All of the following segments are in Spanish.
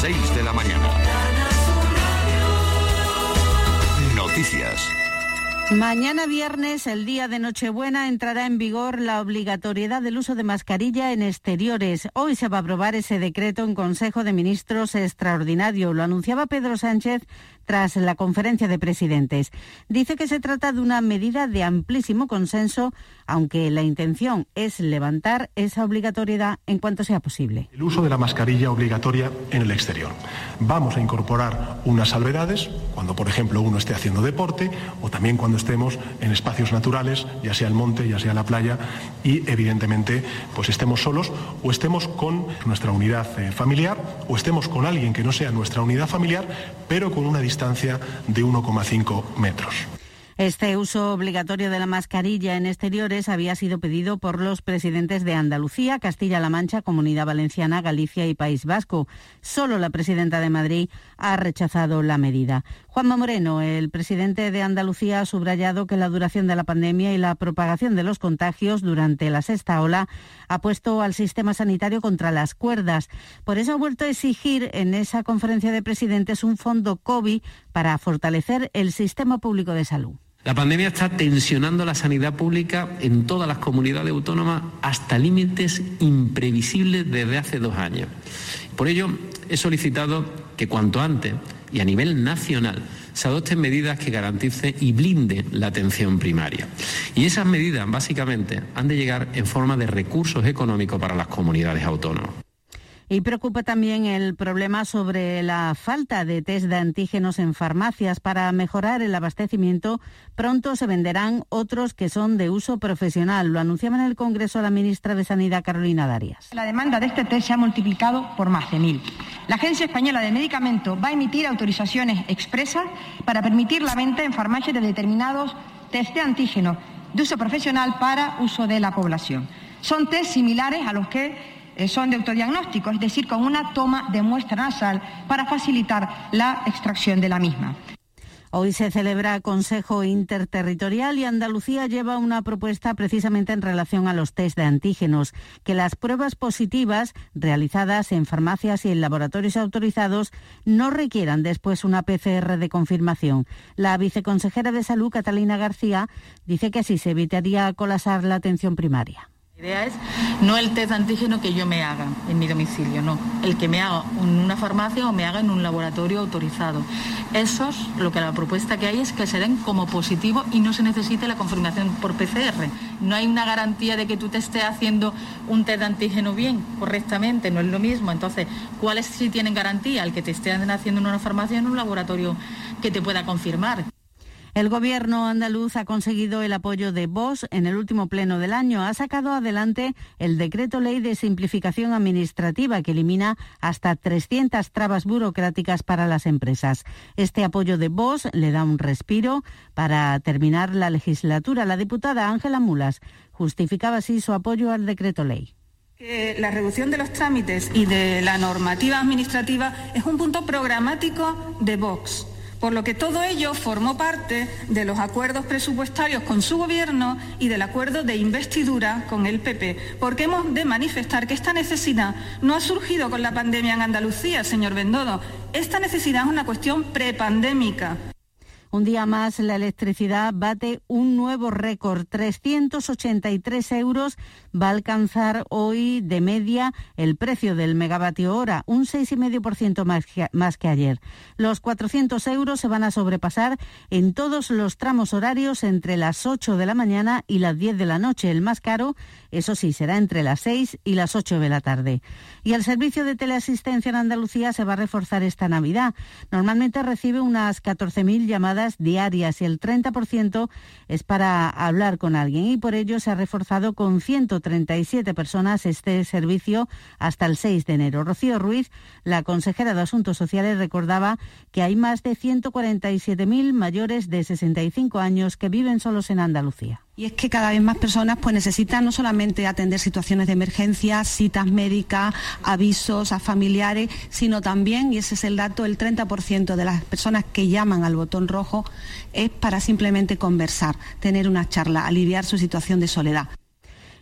6 de la mañana. Noticias. Mañana viernes, el día de Nochebuena, entrará en vigor la obligatoriedad del uso de mascarilla en exteriores. Hoy se va a aprobar ese decreto en Consejo de Ministros extraordinario. Lo anunciaba Pedro Sánchez tras la conferencia de presidentes. Dice que se trata de una medida de amplísimo consenso, aunque la intención es levantar esa obligatoriedad en cuanto sea posible. El uso de la mascarilla obligatoria en el exterior. Vamos a incorporar unas salvedades cuando, por ejemplo, uno esté haciendo deporte o también cuando estemos en espacios naturales, ya sea el monte, ya sea la playa, y evidentemente pues estemos solos o estemos con nuestra unidad eh, familiar o estemos con alguien que no sea nuestra unidad familiar, pero con una distancia de 1,5 metros. Este uso obligatorio de la mascarilla en exteriores había sido pedido por los presidentes de Andalucía, Castilla-La Mancha, Comunidad Valenciana, Galicia y País Vasco. Solo la presidenta de Madrid ha rechazado la medida. Juanma Moreno, el presidente de Andalucía, ha subrayado que la duración de la pandemia y la propagación de los contagios durante la sexta ola ha puesto al sistema sanitario contra las cuerdas. Por eso ha vuelto a exigir en esa conferencia de presidentes un fondo COVID para fortalecer el sistema público de salud. La pandemia está tensionando la sanidad pública en todas las comunidades autónomas hasta límites imprevisibles desde hace dos años. Por ello, he solicitado que cuanto antes y a nivel nacional se adopten medidas que garanticen y blinden la atención primaria. Y esas medidas, básicamente, han de llegar en forma de recursos económicos para las comunidades autónomas. Y preocupa también el problema sobre la falta de test de antígenos en farmacias. Para mejorar el abastecimiento, pronto se venderán otros que son de uso profesional. Lo anunciaba en el Congreso la ministra de Sanidad, Carolina Darias. La demanda de este test se ha multiplicado por más de mil. La Agencia Española de Medicamentos va a emitir autorizaciones expresas para permitir la venta en farmacias de determinados test de antígenos de uso profesional para uso de la población. Son test similares a los que son de autodiagnóstico, es decir, con una toma de muestra nasal para facilitar la extracción de la misma. Hoy se celebra Consejo Interterritorial y Andalucía lleva una propuesta precisamente en relación a los test de antígenos, que las pruebas positivas realizadas en farmacias y en laboratorios autorizados no requieran después una PCR de confirmación. La viceconsejera de Salud, Catalina García, dice que así se evitaría colapsar la atención primaria. La idea es no el test antígeno que yo me haga en mi domicilio, no, el que me haga en una farmacia o me haga en un laboratorio autorizado. Esos, lo que la propuesta que hay es que se den como positivo y no se necesite la confirmación por PCR. No hay una garantía de que tú te estés haciendo un test de antígeno bien, correctamente, no es lo mismo. Entonces, ¿cuáles sí tienen garantía? El que te estén haciendo en una farmacia o en un laboratorio que te pueda confirmar. El gobierno andaluz ha conseguido el apoyo de Vox en el último pleno del año. Ha sacado adelante el decreto ley de simplificación administrativa que elimina hasta 300 trabas burocráticas para las empresas. Este apoyo de Vox le da un respiro para terminar la legislatura. La diputada Ángela Mulas justificaba así su apoyo al decreto ley. la reducción de los trámites y de la normativa administrativa es un punto programático de Vox por lo que todo ello formó parte de los acuerdos presupuestarios con su gobierno y del acuerdo de investidura con el PP, porque hemos de manifestar que esta necesidad no ha surgido con la pandemia en Andalucía, señor Bendodo. Esta necesidad es una cuestión prepandémica. Un día más la electricidad bate un nuevo récord. 383 euros va a alcanzar hoy de media el precio del megavatio hora, un 6,5% más que, más que ayer. Los 400 euros se van a sobrepasar en todos los tramos horarios entre las 8 de la mañana y las 10 de la noche. El más caro, eso sí, será entre las 6 y las 8 de la tarde. Y el servicio de teleasistencia en Andalucía se va a reforzar esta Navidad. Normalmente recibe unas 14.000 llamadas diarias y el 30% es para hablar con alguien y por ello se ha reforzado con 137 personas este servicio hasta el 6 de enero. Rocío Ruiz, la consejera de Asuntos Sociales, recordaba que hay más de 147.000 mayores de 65 años que viven solos en Andalucía. Y es que cada vez más personas pues, necesitan no solamente atender situaciones de emergencia, citas médicas, avisos a familiares, sino también, y ese es el dato, el 30% de las personas que llaman al botón rojo es para simplemente conversar, tener una charla, aliviar su situación de soledad.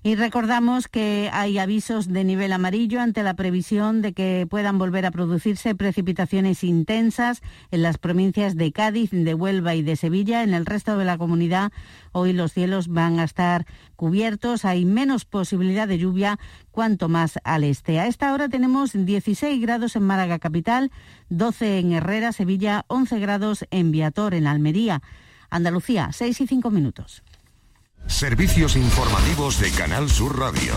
Y recordamos que hay avisos de nivel amarillo ante la previsión de que puedan volver a producirse precipitaciones intensas en las provincias de Cádiz, de Huelva y de Sevilla. En el resto de la comunidad hoy los cielos van a estar cubiertos, hay menos posibilidad de lluvia cuanto más al este. A esta hora tenemos 16 grados en Málaga capital, 12 en Herrera, Sevilla, 11 grados en Viator, en Almería. Andalucía, 6 y 5 minutos. Servicios informativos de Canal Sur Radio.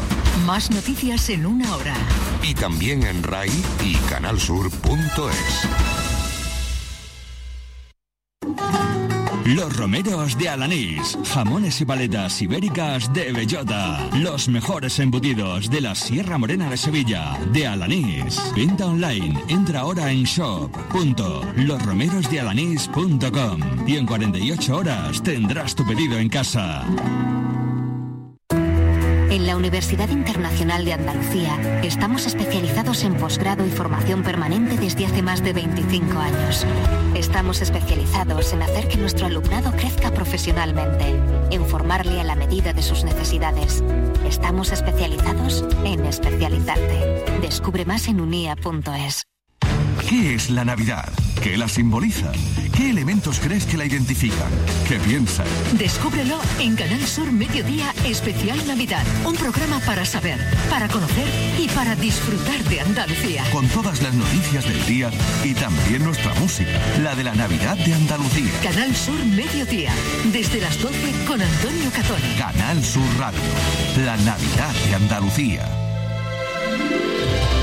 Más noticias en una hora. Y también en RAI y canalsur.es. Los romeros de Alanís, jamones y paletas ibéricas de bellota, los mejores embutidos de la Sierra Morena de Sevilla, de Alanís. Venta online, entra ahora en shop.losromerosdealanís.com y en 48 horas tendrás tu pedido en casa. En la Universidad Internacional de Andalucía estamos especializados en posgrado y formación permanente desde hace más de 25 años. Estamos especializados en hacer que nuestro alumnado crezca profesionalmente, en formarle a la medida de sus necesidades. Estamos especializados en especializarte. Descubre más en unia.es. ¿Qué es la Navidad? ¿Qué la simboliza? ¿Qué elementos crees que la identifican? ¿Qué piensan? Descúbrelo en Canal Sur Mediodía Especial Navidad. Un programa para saber, para conocer y para disfrutar de Andalucía. Con todas las noticias del día y también nuestra música, la de la Navidad de Andalucía. Canal Sur Mediodía, desde las 12 con Antonio Catón. Canal Sur Radio, la Navidad de Andalucía.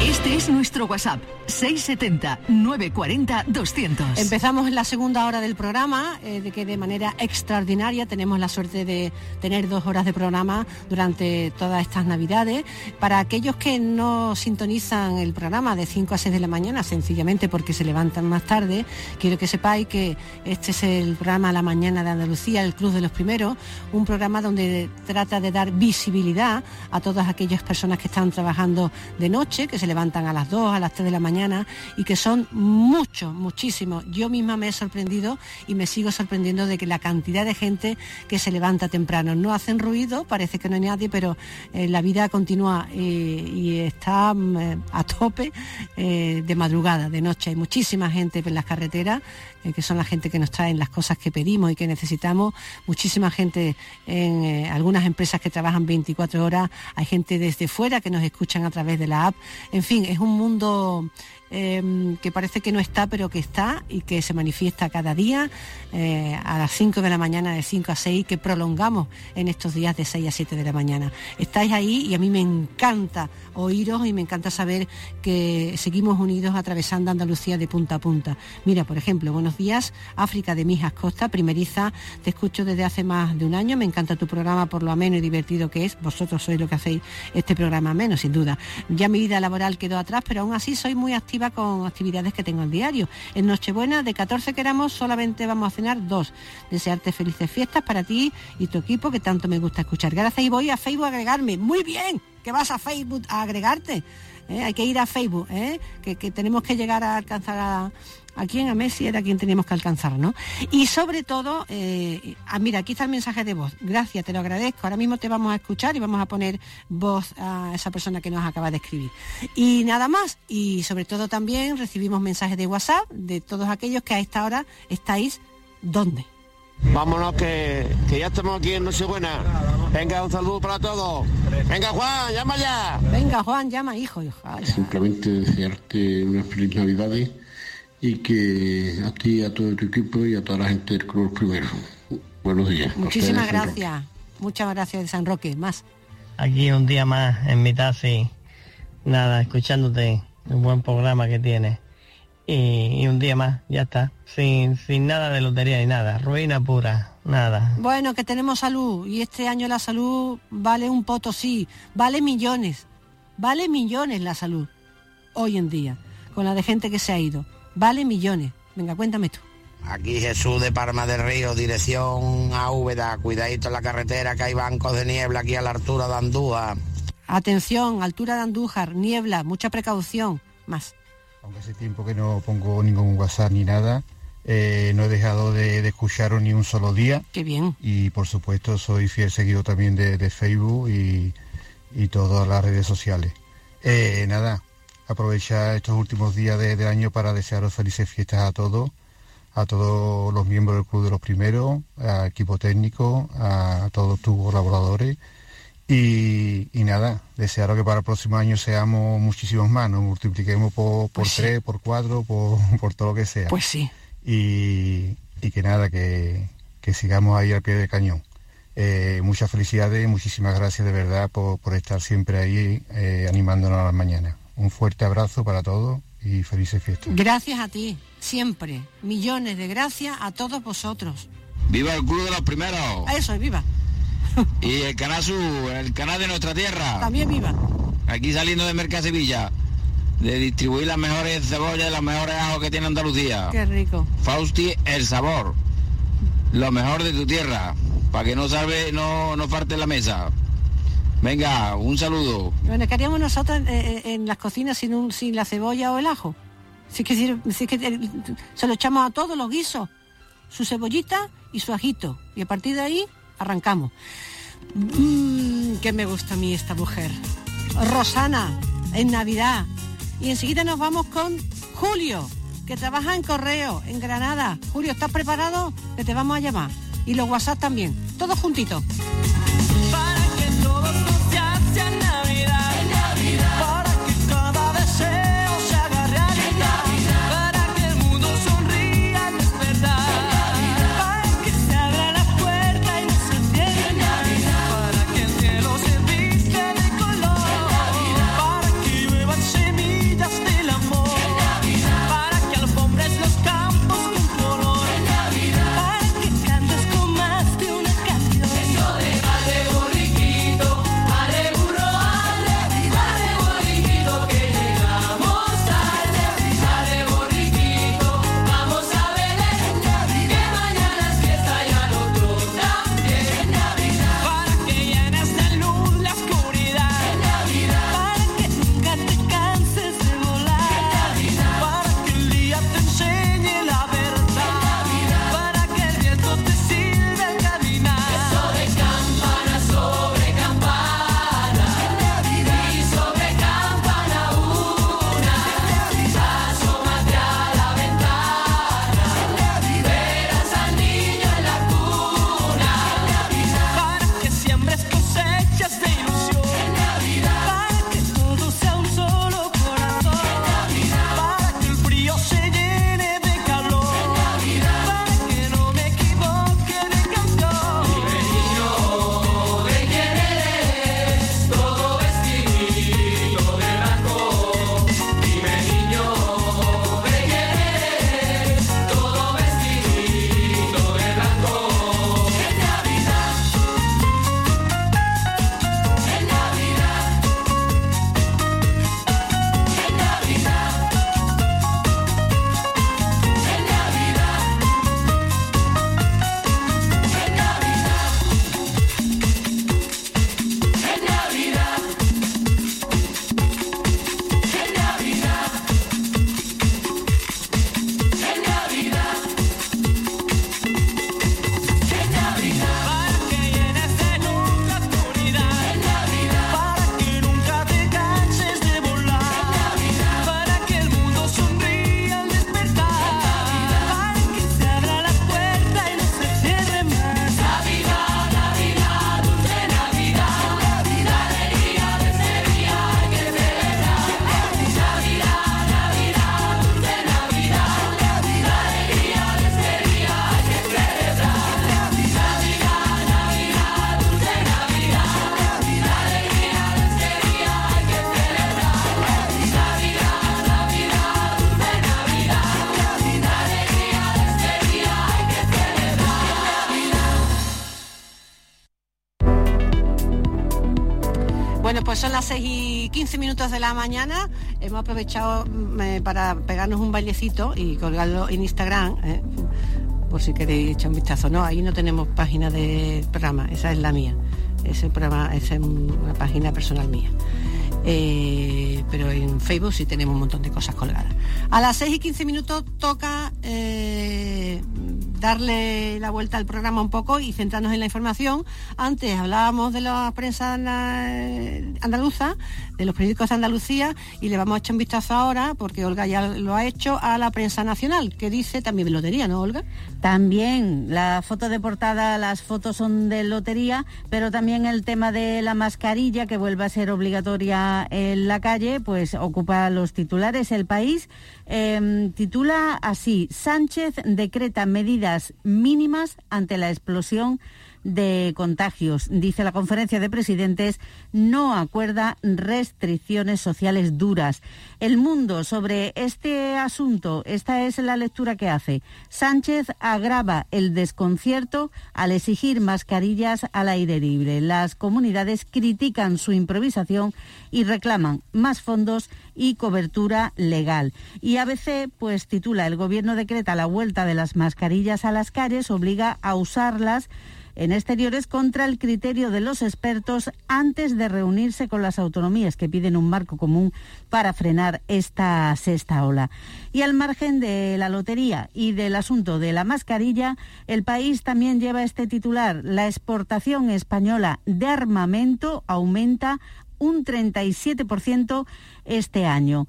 Este es nuestro WhatsApp, 670-940-200. Empezamos en la segunda hora del programa, eh, de que de manera extraordinaria tenemos la suerte de tener dos horas de programa durante todas estas navidades. Para aquellos que no sintonizan el programa de 5 a 6 de la mañana, sencillamente porque se levantan más tarde, quiero que sepáis que este es el programa La Mañana de Andalucía, el Club de los Primeros, un programa donde trata de dar visibilidad a todas aquellas personas que están trabajando de noche, que se levantan a las 2, a las 3 de la mañana y que son muchos, muchísimos. Yo misma me he sorprendido y me sigo sorprendiendo de que la cantidad de gente que se levanta temprano no hacen ruido, parece que no hay nadie, pero eh, la vida continúa eh, y está mm, eh, a tope de madrugada, de noche. Hay muchísima gente en las carreteras que son la gente que nos traen las cosas que pedimos y que necesitamos, muchísima gente en algunas empresas que trabajan 24 horas, hay gente desde fuera que nos escuchan a través de la app, fin, es un mundo Em, que parece que no está, pero que está y que se manifiesta cada día eh, a las 5 de la mañana, de 5 a 6, que prolongamos en estos días de 6 a 7 de la mañana. Estáis ahí y a mí me encanta oíros y me encanta saber que seguimos unidos atravesando Andalucía de punta a punta. Mira, por ejemplo, buenos días, África de Mijas Costa, primeriza, te escucho desde hace más de un año, me encanta tu programa por lo ameno y divertido que es, vosotros sois lo que hacéis este programa menos, sin duda. Ya mi vida laboral quedó atrás, pero aún así soy muy activa con actividades que tengo al diario. En Nochebuena, de 14 que éramos, solamente vamos a cenar dos. Desearte felices fiestas para ti y tu equipo, que tanto me gusta escuchar. Gracias y voy a Facebook a agregarme. Muy bien, que vas a Facebook a agregarte. ¿eh? Hay que ir a Facebook, ¿eh? que, que tenemos que llegar a alcanzar a, a quién, a Messi era quien teníamos que alcanzar, ¿no? Y sobre todo, eh, ah, mira, aquí está el mensaje de voz. Gracias, te lo agradezco. Ahora mismo te vamos a escuchar y vamos a poner voz a esa persona que nos acaba de escribir. Y nada más. Y sobre todo también recibimos mensajes de WhatsApp de todos aquellos que a esta hora estáis ¿dónde? Vámonos que, que ya estamos aquí en Nochebuena. Venga, un saludo para todos. Venga, Juan, llama ya. Venga, Juan, llama, hijo. hijo. Simplemente desearte unas feliz Navidades y que a ti, a todo tu equipo y a toda la gente del Club Primero. Buenos días. Muchísimas gracias. Muchas gracias de San Roque. Más. Aquí un día más en mi taxi. Nada, escuchándote. Un buen programa que tienes. Y, un día más, ya está. Sin, sin nada de lotería ni nada. Ruina pura. Nada. Bueno, que tenemos salud. Y este año la salud vale un potosí. Vale millones. Vale millones la salud. Hoy en día. Con la de gente que se ha ido vale millones. Venga, cuéntame tú. Aquí Jesús de Parma del Río, dirección a Úbeda. Cuidadito en la carretera que hay bancos de niebla aquí a la altura de Andújar. Atención, altura de Andújar, niebla, mucha precaución. Más. Aunque hace tiempo que no pongo ningún WhatsApp ni nada, eh, no he dejado de, escucharos ni un solo día. Qué bien. Y por supuesto soy fiel seguido también de, Facebook y, y todas las redes sociales. Eh, nada, aprovechar estos últimos días del año para desearos felices fiestas a todos, a todos los miembros del Club de los Primeros, al equipo técnico, a todos tus colaboradores. Y, nada, desearos que para el próximo año seamos muchísimos más, nos multipliquemos por, por pues tres, por cuatro, por, todo lo que sea. Pues sí. Y, que nada, que, sigamos ahí al pie del cañón. Eh, muchas felicidades, muchísimas gracias de verdad por, estar siempre ahí eh, animándonos a las mañanas. Un fuerte abrazo para todos y felices fiestas. Gracias a ti, siempre. Millones de gracias a todos vosotros. ¡Viva el Club de los Primeros! Eso es, viva. y el canal el canal de nuestra tierra. También viva. Aquí saliendo de Merca Sevilla, de distribuir las mejores cebollas y los mejores ajos que tiene Andalucía. Qué rico. Fausti, el sabor. Lo mejor de tu tierra, para que no salve, no, no falte la mesa. Venga, un saludo. Bueno, ¿qué nosotros en, las cocinas sin, un, sin la cebolla o el ajo? Si que, si que eh, se lo echamos a todos los guisos, su cebollita y su ajito. Y a partir de ahí arrancamos. Mmm, que me gusta a mí esta mujer. Rosana, en Navidad. Y enseguida nos vamos con Julio, que trabaja en correo, en Granada. Julio, ¿estás preparado? Que te vamos a llamar. Y los WhatsApp también. Todos juntitos. 15 minutos de la mañana. Hemos aprovechado mm, eh, para pegarnos un bailecito y colgarlo en Instagram, eh, por si queréis echar un vistazo. No, ahí no tenemos página de programa, esa es la mía. Ese programa, esa es una página personal mía. Eh, pero en Facebook sí tenemos un montón de cosas colgadas. A las 6 y 15 minutos toca darle la vuelta al programa un poco y centrarnos en la información. Antes hablábamos de la prensa andaluza, de los periódicos de Andalucía, y le vamos a echar un vistazo ahora, porque Olga ya lo ha hecho, a la prensa nacional, que dice también lotería, ¿no, Olga? También la foto de portada, las fotos son de lotería, pero también el tema de la mascarilla, que vuelve a ser obligatoria en la calle, pues ocupa los titulares. El país em, titula así, Sánchez decreta medidas mínimas ante la explosión de contagios. Dice la conferencia de presidentes, no acuerda restricciones sociales duras. El mundo sobre este asunto, esta es la lectura que hace. Sánchez agrava el desconcierto al exigir mascarillas al aire libre. Las comunidades critican su improvisación y reclaman más fondos y cobertura legal. Y ABC pues titula El gobierno decreta la vuelta de las mascarillas a las calles, obliga a usarlas en exteriores contra el criterio de los expertos antes de reunirse con las autonomías que piden un marco común para frenar esta sexta ola. Y al margen de la lotería y del asunto de la mascarilla, el país también lleva este titular. La exportación española de armamento aumenta un 37% este año.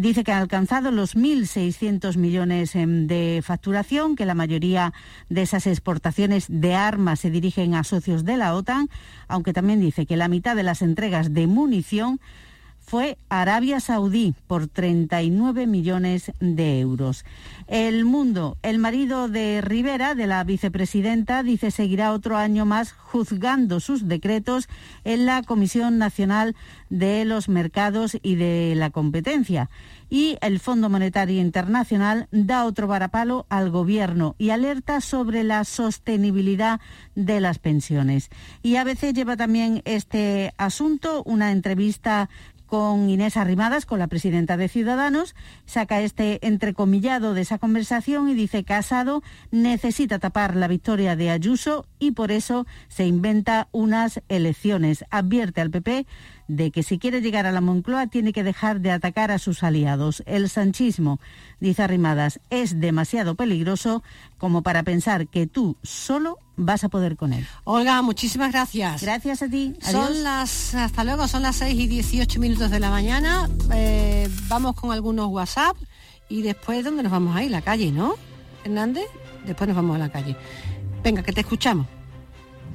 Dice que ha alcanzado los 1.600 millones em, de facturación, que la mayoría de esas exportaciones de armas se dirigen a socios de la OTAN, aunque también dice que la mitad de las entregas de munición fue Arabia Saudí por 39 millones de euros. El Mundo, el marido de Rivera, de la vicepresidenta, dice seguirá otro año más juzgando sus decretos en la Comisión Nacional de los Mercados y de la Competencia. Y el Fondo Monetario Internacional da otro varapalo al Gobierno y alerta sobre la sostenibilidad de las pensiones. Y a veces lleva también este asunto una entrevista con Inés Arrimadas, con la presidenta de Ciudadanos, saca este entrecomillado de esa conversación y dice Casado necesita tapar la victoria de Ayuso y por eso se inventa unas elecciones. Advierte al PP de que si quiere llegar a la Moncloa tiene que dejar de atacar a sus aliados. El sanchismo, dice Arrimadas, es demasiado peligroso como para pensar que tú solo vas a poder con él. Olga, muchísimas gracias. Gracias a ti. Son las, hasta luego, son las 6 y 18 minutos de la mañana. Eh, vamos con algunos WhatsApp y después, ¿dónde nos vamos a ir? La calle, ¿no? Hernández, después nos vamos a la calle. Venga, que te escuchamos.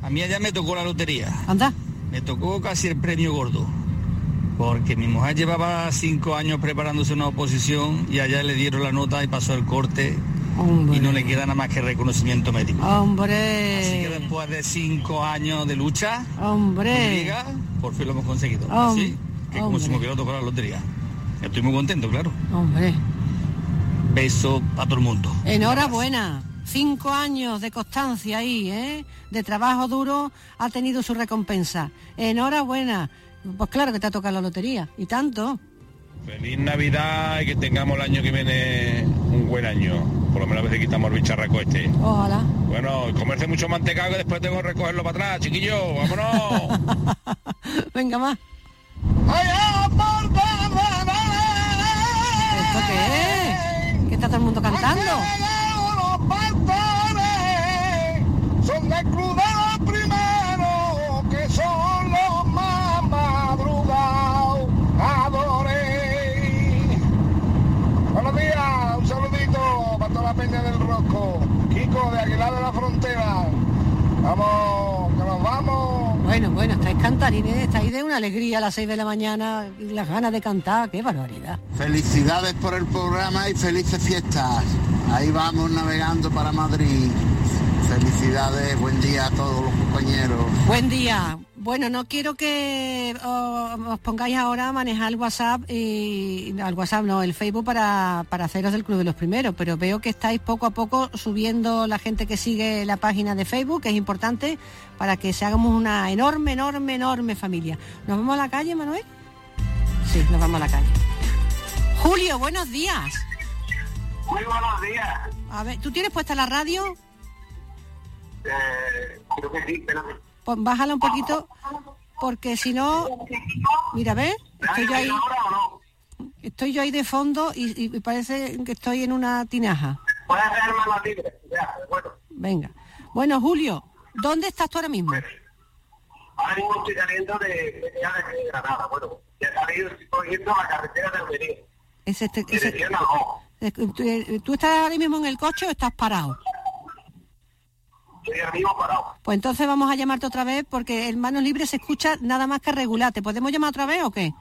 A mí allá me tocó la lotería. Anda. Me tocó casi el premio gordo. Porque mi mujer llevaba cinco años preparándose una oposición y allá le dieron la nota y pasó el corte y no le queda nada más que reconocimiento médico. Hombre. Así que después de cinco años de lucha, hombre, por fin lo hemos conseguido. Así que como si me hubiera tocado la lotería. Estoy muy contento, claro. Hombre. Beso a todo el mundo. Enhorabuena. Cinco años de constancia ahí, ¿eh? De trabajo duro ha tenido su recompensa. Enhorabuena. Pues claro que te ha tocado la lotería. Y tanto. Feliz Navidad y que tengamos el año que viene un buen año. Por lo menos a veces quitamos el bicharraco este. Ojalá. Bueno, comerse mucho mantecado que después tengo que recogerlo para atrás, chiquillo. Vámonos. Venga más. ¿Esto qué es? ¿Qué está todo el mundo cantando? Peña del Rosco. Kiko de Aguilar de la Frontera. Vamos, que nos vamos. Bueno, bueno, estáis cantarines, estáis de una alegría a las 6 de la mañana y las ganas de cantar, qué barbaridad. Felicidades por el programa y felices fiestas. Ahí vamos navegando para Madrid. Felicidades, buen día a todos los compañeros. Buen día. Bueno, no quiero que os pongáis ahora a manejar el WhatsApp y al WhatsApp no, el Facebook para, para haceros del Club de los Primeros, pero veo que estáis poco a poco subiendo la gente que sigue la página de Facebook, que es importante para que se hagamos una enorme, enorme, enorme familia. ¿Nos vamos a la calle, Manuel? Sí, nos vamos a la calle. Julio, buenos días. Muy buenos días. A ver, ¿tú tienes puesta la radio? Eh, creo que sí, espérame. Pues bájala un poquito, porque si no, mira, ¿ves? Estoy yo ahí, estoy yo ahí de fondo y, y parece que estoy en una tinaja. Venga. Bueno, Julio, ¿dónde estás tú ahora mismo? Ahora mismo estoy saliendo de, de, de Granada. Bueno, ya estoy cogiendo la carretera de Almería. Es este, Ojo. eh, ¿tú, eh, ¿Tú estás ahora mismo en el coche o estás parado? Estoy ahora mismo parado. Pues entonces vamos a llamarte otra vez porque el manos libres se escucha nada más que regular. ¿Te podemos llamar otra vez o qué?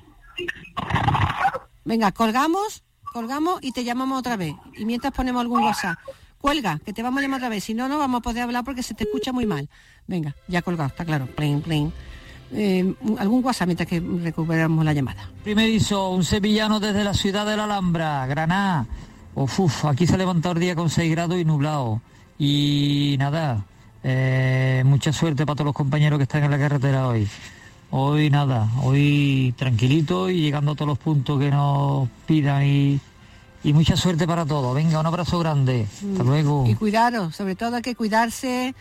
Venga, colgamos, colgamos y te llamamos otra vez. Y mientras ponemos algún WhatsApp. Cuelga, que te vamos a llamar otra vez. Si no, no vamos a poder hablar porque se te escucha muy mal. Venga, ya colgado, está claro. Plain, plain. Eh, algún WhatsApp mientras que recuperamos la llamada. Primerizo, un sevillano desde la ciudad de la Alhambra, Granada. Uf, uf, aquí se ha levantado el día con 6 grados y nublado. Y nada, eh, mucha suerte para todos los compañeros que están en la carretera hoy. Hoy nada, hoy tranquilito y llegando a todos los puntos que nos pidan y, y mucha suerte para todos. Venga, un abrazo grande. Hasta luego. Y cuidaros, sobre todo hay que cuidarse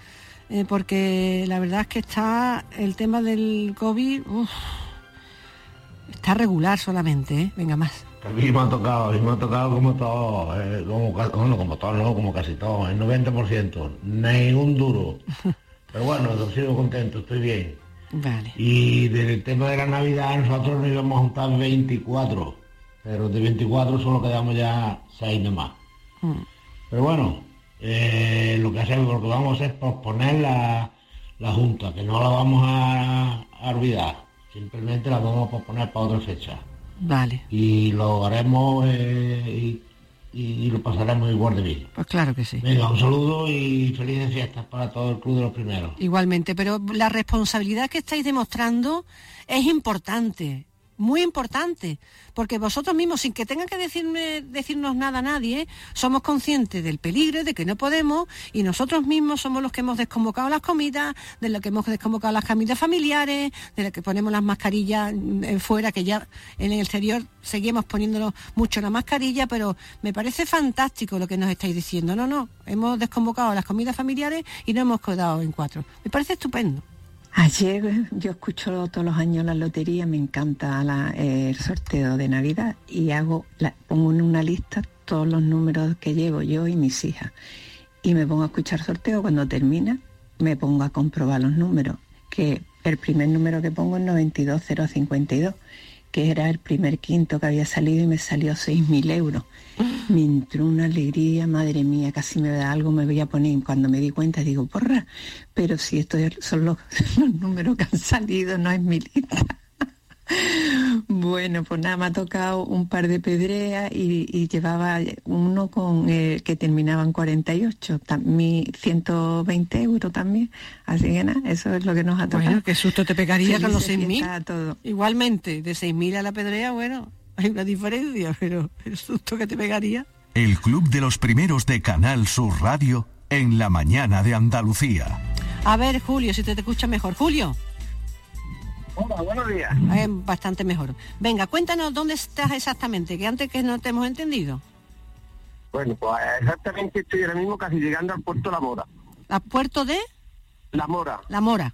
eh, porque la verdad es que está el tema del COVID, uf, está regular solamente, ¿eh? Venga más. A mí me ha tocado, a mí me ha tocado como todo, eh, como, bueno, como todo, no, como casi todo, el 90%, ni un duro. Pero bueno, yo sigo contento, estoy bien. Vale. Y del tema de la Navidad, nosotros nos íbamos a juntar 24, pero de 24 solo quedamos ya 6 nomás. Pero bueno, eh, lo que hacemos, lo que vamos a hacer es posponer la, la junta, que no la vamos a, a olvidar, simplemente la vamos a posponer para otra fecha. Vale, Y lo haremos eh, y, lo pasaremos igual de bien. pues claro que sí. Venga, un saludo y felices fiestas para todo el Club de los Primeros. Igualmente, pero la responsabilidad que estáis demostrando es importante, muy importante, porque vosotros mismos, sin que tengan que decirme, decirnos nada a nadie, somos conscientes del peligro, de que no podemos, y nosotros mismos somos los que hemos desconvocado las comidas, de lo que hemos desconvocado las comidas familiares, de lo que ponemos las mascarillas fuera, que ya en el exterior seguimos poniéndonos mucho la mascarilla, pero me parece fantástico lo que nos estáis diciendo. No, no, hemos desconvocado las comidas familiares y no hemos quedado en cuatro. Me parece estupendo. Ayer yo escucho todos los años la lotería, me encanta el sorteo de Navidad y hago pongo en una lista todos los números que llevo yo y mis hijas. Y me pongo a escuchar sorteo, cuando termina me pongo a comprobar los números, que el primer número que pongo es 92052, que era el primer quinto que había salido y me salió 6.000 euros. Me entró una alegría, madre mía, casi me da algo, me voy a poner. Y Cuando me di cuenta digo, porra, pero si estos son los, los números que han salido, no es mi lista. Bueno, pues nada, me ha tocado un par de pedreas y, y llevaba uno con eh, que terminaba en 48, tam- mi 120 euros también. Así que nada, eso es lo que nos ha tocado. Bueno, qué susto te pegaría con los Felices 6.000. fiestas a todos. Igualmente, de 6.000 a la pedrea, bueno, hay una diferencia, pero el susto que te pegaría. El Club de los Primeros de Canal Sur Radio en la mañana de Andalucía. A ver, Julio, si te, te escucha mejor. Julio. Hola, buenos días. Eh, bastante mejor. Venga, cuéntanos dónde estás exactamente, que antes que no te hemos entendido. Bueno, pues exactamente estoy ahora mismo casi llegando al puerto La Mora. ¿A puerto de La Mora, La Mora?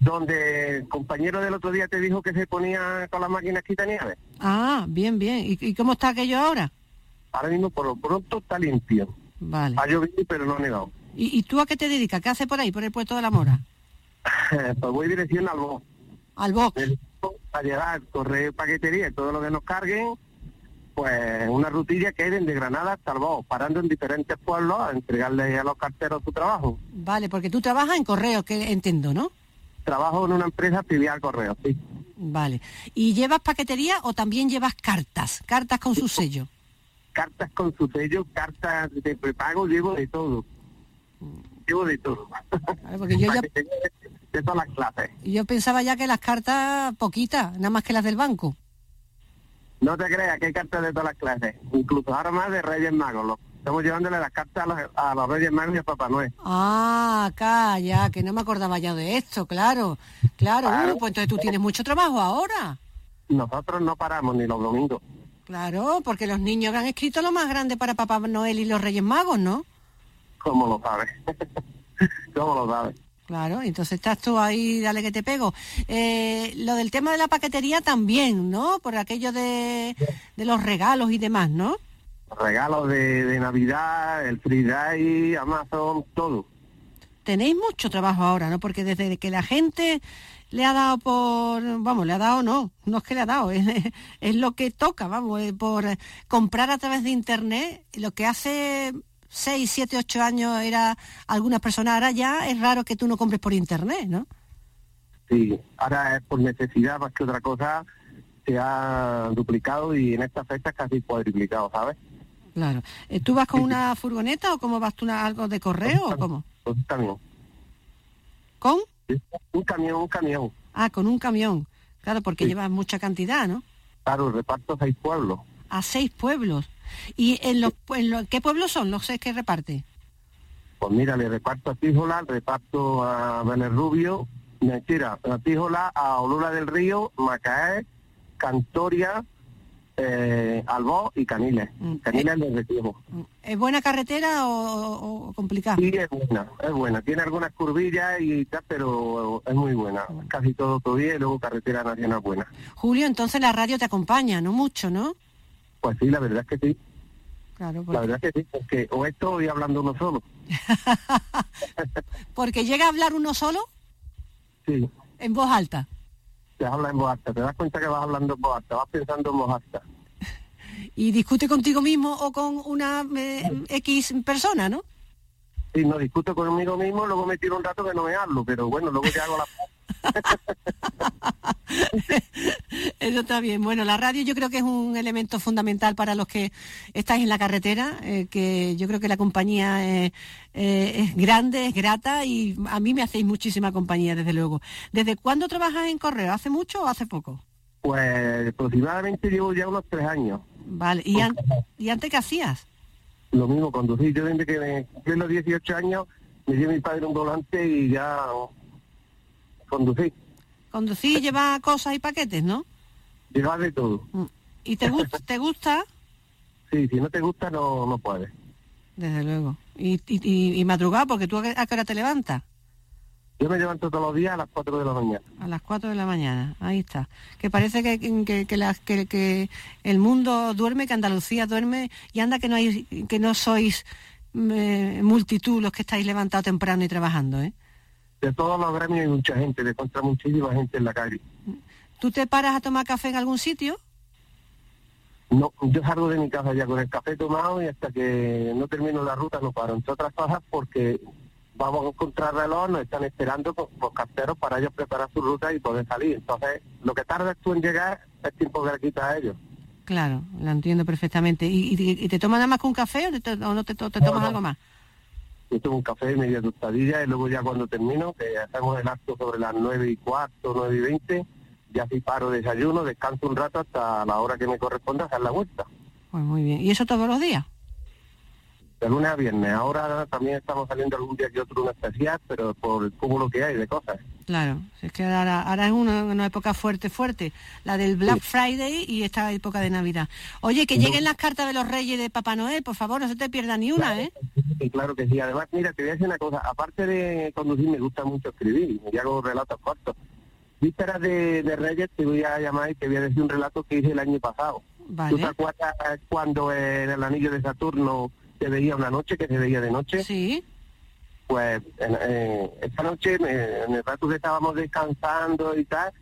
donde el compañero del otro día te dijo que se ponía con las máquinas quitanieves. Ah, bien, bien. ¿Y, y cómo está aquello ahora? Ahora mismo por lo pronto está limpio. Vale. Ha llovido pero no ha nevado. ¿Y, y tú a qué te dedicas? ¿Qué haces por ahí, por el puerto de La Mora? pues voy dirección al BOC. Al BOC. A llegar correo paquetería y todo lo que nos carguen, pues una rutilla que hay desde Granada hasta el parando en diferentes pueblos a entregarle a los carteros su trabajo. Vale, porque tú trabajas en correos, que entiendo, ¿no? Trabajo en una empresa filial correo, sí. Vale. ¿Y llevas paquetería o también llevas cartas? Cartas con su sello. Cartas con su sello, cartas de prepago, llevo de todo. Llevo de todo. porque yo ya- de, todas las clases. Yo pensaba ya que las cartas poquitas, nada más que las del banco. No te creas que hay cartas de todas las clases, incluso ahora más de Reyes Magos. Estamos llevándole las cartas a los, a los Reyes Magos y a Papá Noel. Ah, ya, que no me acordaba ya de esto, claro. Claro, uh, pues entonces tú tienes mucho trabajo ahora. Nosotros no paramos ni los domingos. Claro, porque los niños han escrito lo más grande para Papá Noel y los Reyes Magos, ¿no? ¿Cómo lo sabes? ¿Cómo lo sabes? Claro, entonces estás tú ahí, dale que te pego. Eh, lo del tema de la paquetería también, ¿no? Por aquello de, de los regalos y demás, ¿no? regalos de, de Navidad, el Free Day, Amazon, todo. Tenéis mucho trabajo ahora, ¿no? Porque desde que la gente le ha dado por, vamos, le ha dado no, no es que le ha dado, es, es lo que toca, vamos, eh, por comprar a través de internet, lo que hace 6, 7, 8 años era algunas personas, ahora ya es raro que tú no compres por internet, ¿no? Sí, ahora es por necesidad más que otra cosa, se ha duplicado y en estas fechas casi cuadriplicado, ¿sabes? Claro. Eh, ¿Tú vas con una furgoneta o cómo vas tú una, algo de correo o cómo? Un camión. ¿Con? Un camión, un camión. Ah, con un camión. Claro, porque llevas mucha cantidad, ¿no? Claro, reparto a seis pueblos. A seis pueblos. ¿Y en los, en los qué pueblos son los seis que reparte? Pues mira, le reparto a Tíjola, reparto a Rubio, mentira, a Tíjola, a Olula del Río, Macaé, Cantoria, eh, Albó y Caniles. Caniles de Retiro. ¿Es buena carretera o, o complicada? Sí, es buena, es buena. Tiene algunas curvillas y tal, pero es muy buena. Casi todo todavía y luego carretera nacional buena. Julio, entonces la radio te acompaña, no mucho, ¿no? Pues sí, la verdad es que sí. Claro, La verdad es que sí, porque o estoy hablando uno solo. porque llega a hablar uno solo Sí, en voz alta. te habla en voz alta. Te das cuenta que vas hablando en voz alta, vas pensando en voz alta. Y discute contigo mismo o con una eh, X persona, ¿no? Sí, no discuto conmigo mismo, luego me tiro un rato que no me hablo, pero bueno, luego ya hago la... Eso está bien. Bueno, la radio yo creo que es un elemento fundamental para los que estáis en la carretera, eh, que yo creo que la compañía eh, eh, es grande, es grata y a mí me hacéis muchísima compañía, desde luego. ¿Desde cuándo trabajas en correo? ¿Hace mucho o hace poco? Pues aproximadamente llevo ya unos tres años. Vale. ¿Y, an- ¿y antes qué hacías? Lo mismo, conducir. Yo desde que me cumplí los 18 años, me dio mi padre un volante y ya conducí. Conducir, llevar cosas y paquetes, ¿no? Llevar de todo. ¿Y te, gusta, te gusta? Sí, si no te gusta, no, no puedes. Desde luego. ¿Y, y? Porque tú a qué hora te levantas? Yo me levanto todos los días a las 4 de la mañana. A las 4 de la mañana, ahí está. Que parece que, que, que, las- que- que el mundo duerme, que Andalucía duerme y anda que no hay, que no sois mm, eh, multitud los que estáis levantados temprano y trabajando, ¿eh? De todos los gremios hay mucha gente, de contra muchísima gente en la calle. ¿Tú te paras a tomar café en algún sitio? No, yo salgo de mi casa ya con el café tomado y hasta que no termino la ruta no paro. Entre otras cosas porque vamos a encontrar reloj, nos están esperando pues, los carteros para ellos preparar su ruta y poder salir. Entonces, lo que tardas tú en llegar es tiempo que le quitas a ellos. Claro, lo entiendo perfectamente. ¿Y, y- y te tomas nada más que un café o, te, o no te, te tomas algo más? Yo tomo un café y media tostadilla y luego ya cuando termino, que hacemos el acto sobre las nueve y cuarto, nueve y veinte, ya sí paro desayuno, descanso un rato hasta la hora que me corresponda hacer la vuelta. Pues muy bien. ¿Y eso todos los días? De lunes a viernes. Ahora también estamos saliendo algún día que otro una especial, pero por el cúmulo que hay de cosas. Claro, es que ahora, ahora es una, una época fuerte, fuerte, la del Black Friday y esta época de Navidad. Oye, que lleguen las cartas de los Reyes de Papá Noel, por favor, no se te pierda ni una, ¿eh? Claro que sí. Además, mira, te voy a decir una cosa. Aparte de conducir, me gusta mucho escribir. Y hago relatos cortos. Vísperas de, de Reyes te voy a llamar y te voy a decir un relato que hice el año pasado. Vale. ¿Tú te acuerdas cuando en el anillo de Saturno se veía una noche, que se veía de noche? Sí. Pues en, esta noche, me- en el rato que estábamos descansando y tal,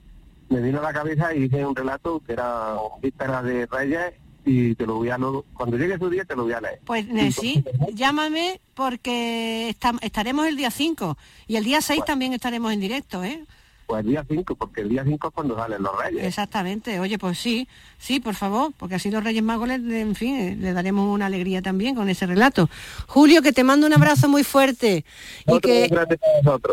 me vino a la cabeza y hice un relato que era Vísperas de Reyes y te lo voy a cuando llegue su día te lo voy a leer. Pues eh, sí, llámame porque estaremos el día 5 y el día 6 también estaremos en directo, ¿eh? Pues el día 5, porque el día 5 es cuando salen los Reyes. Exactamente. Oye, pues sí, sí, por favor, porque así los Reyes Magos, en fin, eh, le daremos una alegría también con ese relato. Julio, que te mando un abrazo muy fuerte que,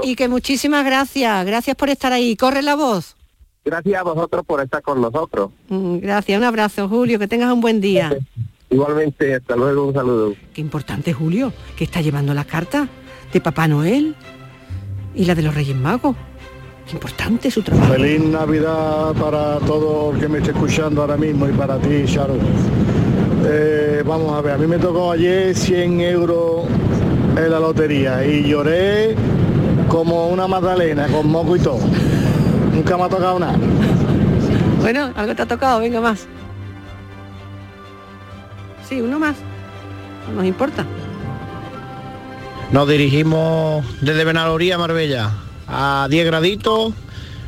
y que muchísimas gracias. Gracias por estar ahí. Corre la voz. Gracias a vosotros por estar con nosotros. Mm, Gracias, un abrazo, Julio, que tengas un buen día. Igualmente, hasta luego, un saludo. Qué importante, Julio, que está llevando las cartas de Papá Noel y la de los Reyes Magos. Qué importante su trabajo. Feliz Navidad para todo el que me esté escuchando ahora mismo y para ti, Sharon. Eh, vamos a ver, a mí me tocó ayer 100 euros en la lotería y lloré como una magdalena, con moco y todo. Nunca me ha tocado nada. Bueno, algo te ha tocado, venga más. Sí, uno más. No nos importa. Nos dirigimos desde Benaloría a Marbella a 10 graditos.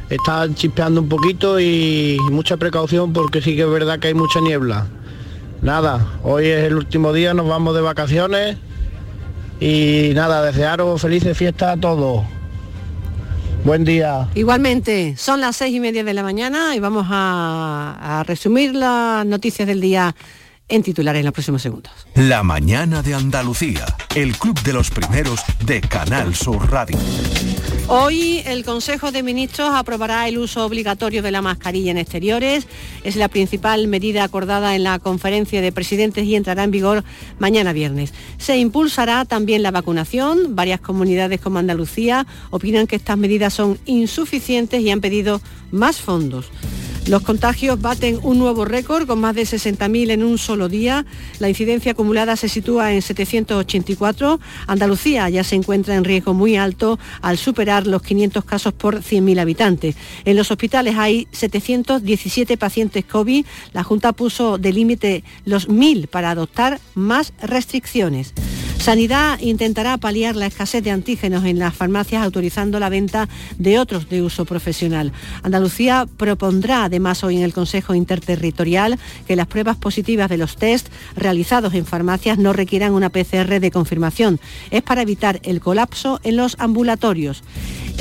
Está chispeando un poquito y mucha precaución porque sí que es verdad que hay mucha niebla. Nada, hoy es el último día, nos vamos de vacaciones y nada, desearos felices fiestas a todos. Buen día. Igualmente, son las seis y media de la mañana y vamos a, a resumir las noticias del día en titular en los próximos segundos. La mañana de Andalucía, el club de los primeros de Canal Sur Radio. Hoy el Consejo de Ministros aprobará el uso obligatorio de la mascarilla en exteriores. Es la principal medida acordada en la conferencia de presidentes y entrará en vigor mañana viernes. Se impulsará también la vacunación. Varias comunidades como Andalucía opinan que estas medidas son insuficientes y han pedido más fondos. Los contagios baten un nuevo récord con más de 60.000 en un solo día. La incidencia acumulada se sitúa en 784. Andalucía ya se encuentra en riesgo muy alto al superar los 500 casos por 100.000 habitantes. En los hospitales hay 717 pacientes COVID. La Junta puso de límite los 1.000 para adoptar más restricciones. Sanidad intentará paliar la escasez de antígenos en las farmacias autorizando la venta de otros de uso profesional. Andalucía propondrá además hoy en el Consejo Interterritorial que las pruebas positivas de los test realizados en farmacias no requieran una PCR de confirmación. Es para evitar el colapso en los ambulatorios.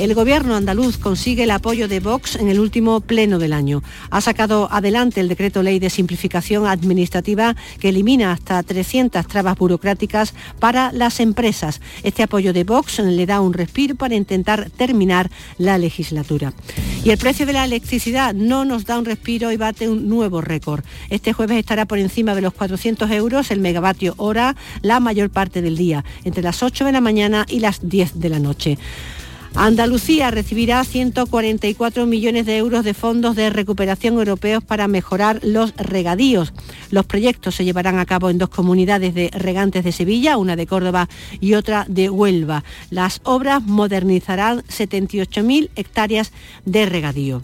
El gobierno andaluz consigue el apoyo de Vox en el último pleno del año. Ha sacado adelante el decreto ley de simplificación administrativa que elimina hasta 300 trabas burocráticas para las empresas. Este apoyo de Vox le da un respiro para intentar terminar la legislatura. Y el precio de la electricidad no nos da un respiro y bate un nuevo récord. Este jueves estará por encima de los 400 euros el megavatio hora la mayor parte del día, entre las 8 de la mañana y las 10 de la noche. Andalucía recibirá 144 millones de euros de fondos de recuperación europeos para mejorar los regadíos. Los proyectos se llevarán a cabo en dos comunidades de regantes de Sevilla, una de Córdoba y otra de Huelva. Las obras modernizarán 78.000 hectáreas de regadío.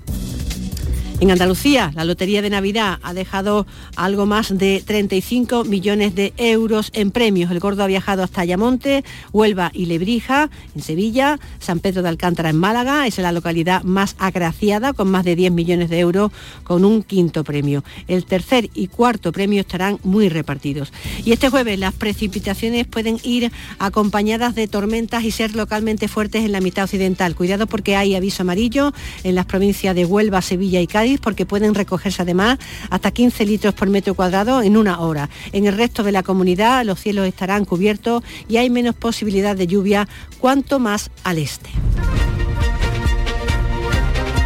En Andalucía, la Lotería de Navidad ha dejado algo más de 35 millones de euros en premios. El gordo ha viajado hasta Ayamonte, Huelva y Lebrija, en Sevilla, San Pedro de Alcántara en Málaga, es la localidad más agraciada, con más de 10 millones de euros, con un quinto premio. El tercer y cuarto premio estarán muy repartidos. Y este jueves las precipitaciones pueden ir acompañadas de tormentas y ser localmente fuertes en la mitad occidental. Cuidado porque hay aviso amarillo en las provincias de Huelva, Sevilla y Cádiz porque pueden recogerse además hasta 15 litros por metro cuadrado en una hora. En el resto de la comunidad los cielos estarán cubiertos y hay menos posibilidad de lluvia cuanto más al este.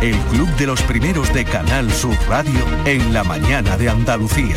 El club de los primeros de Canal Sur Radio en la mañana de Andalucía.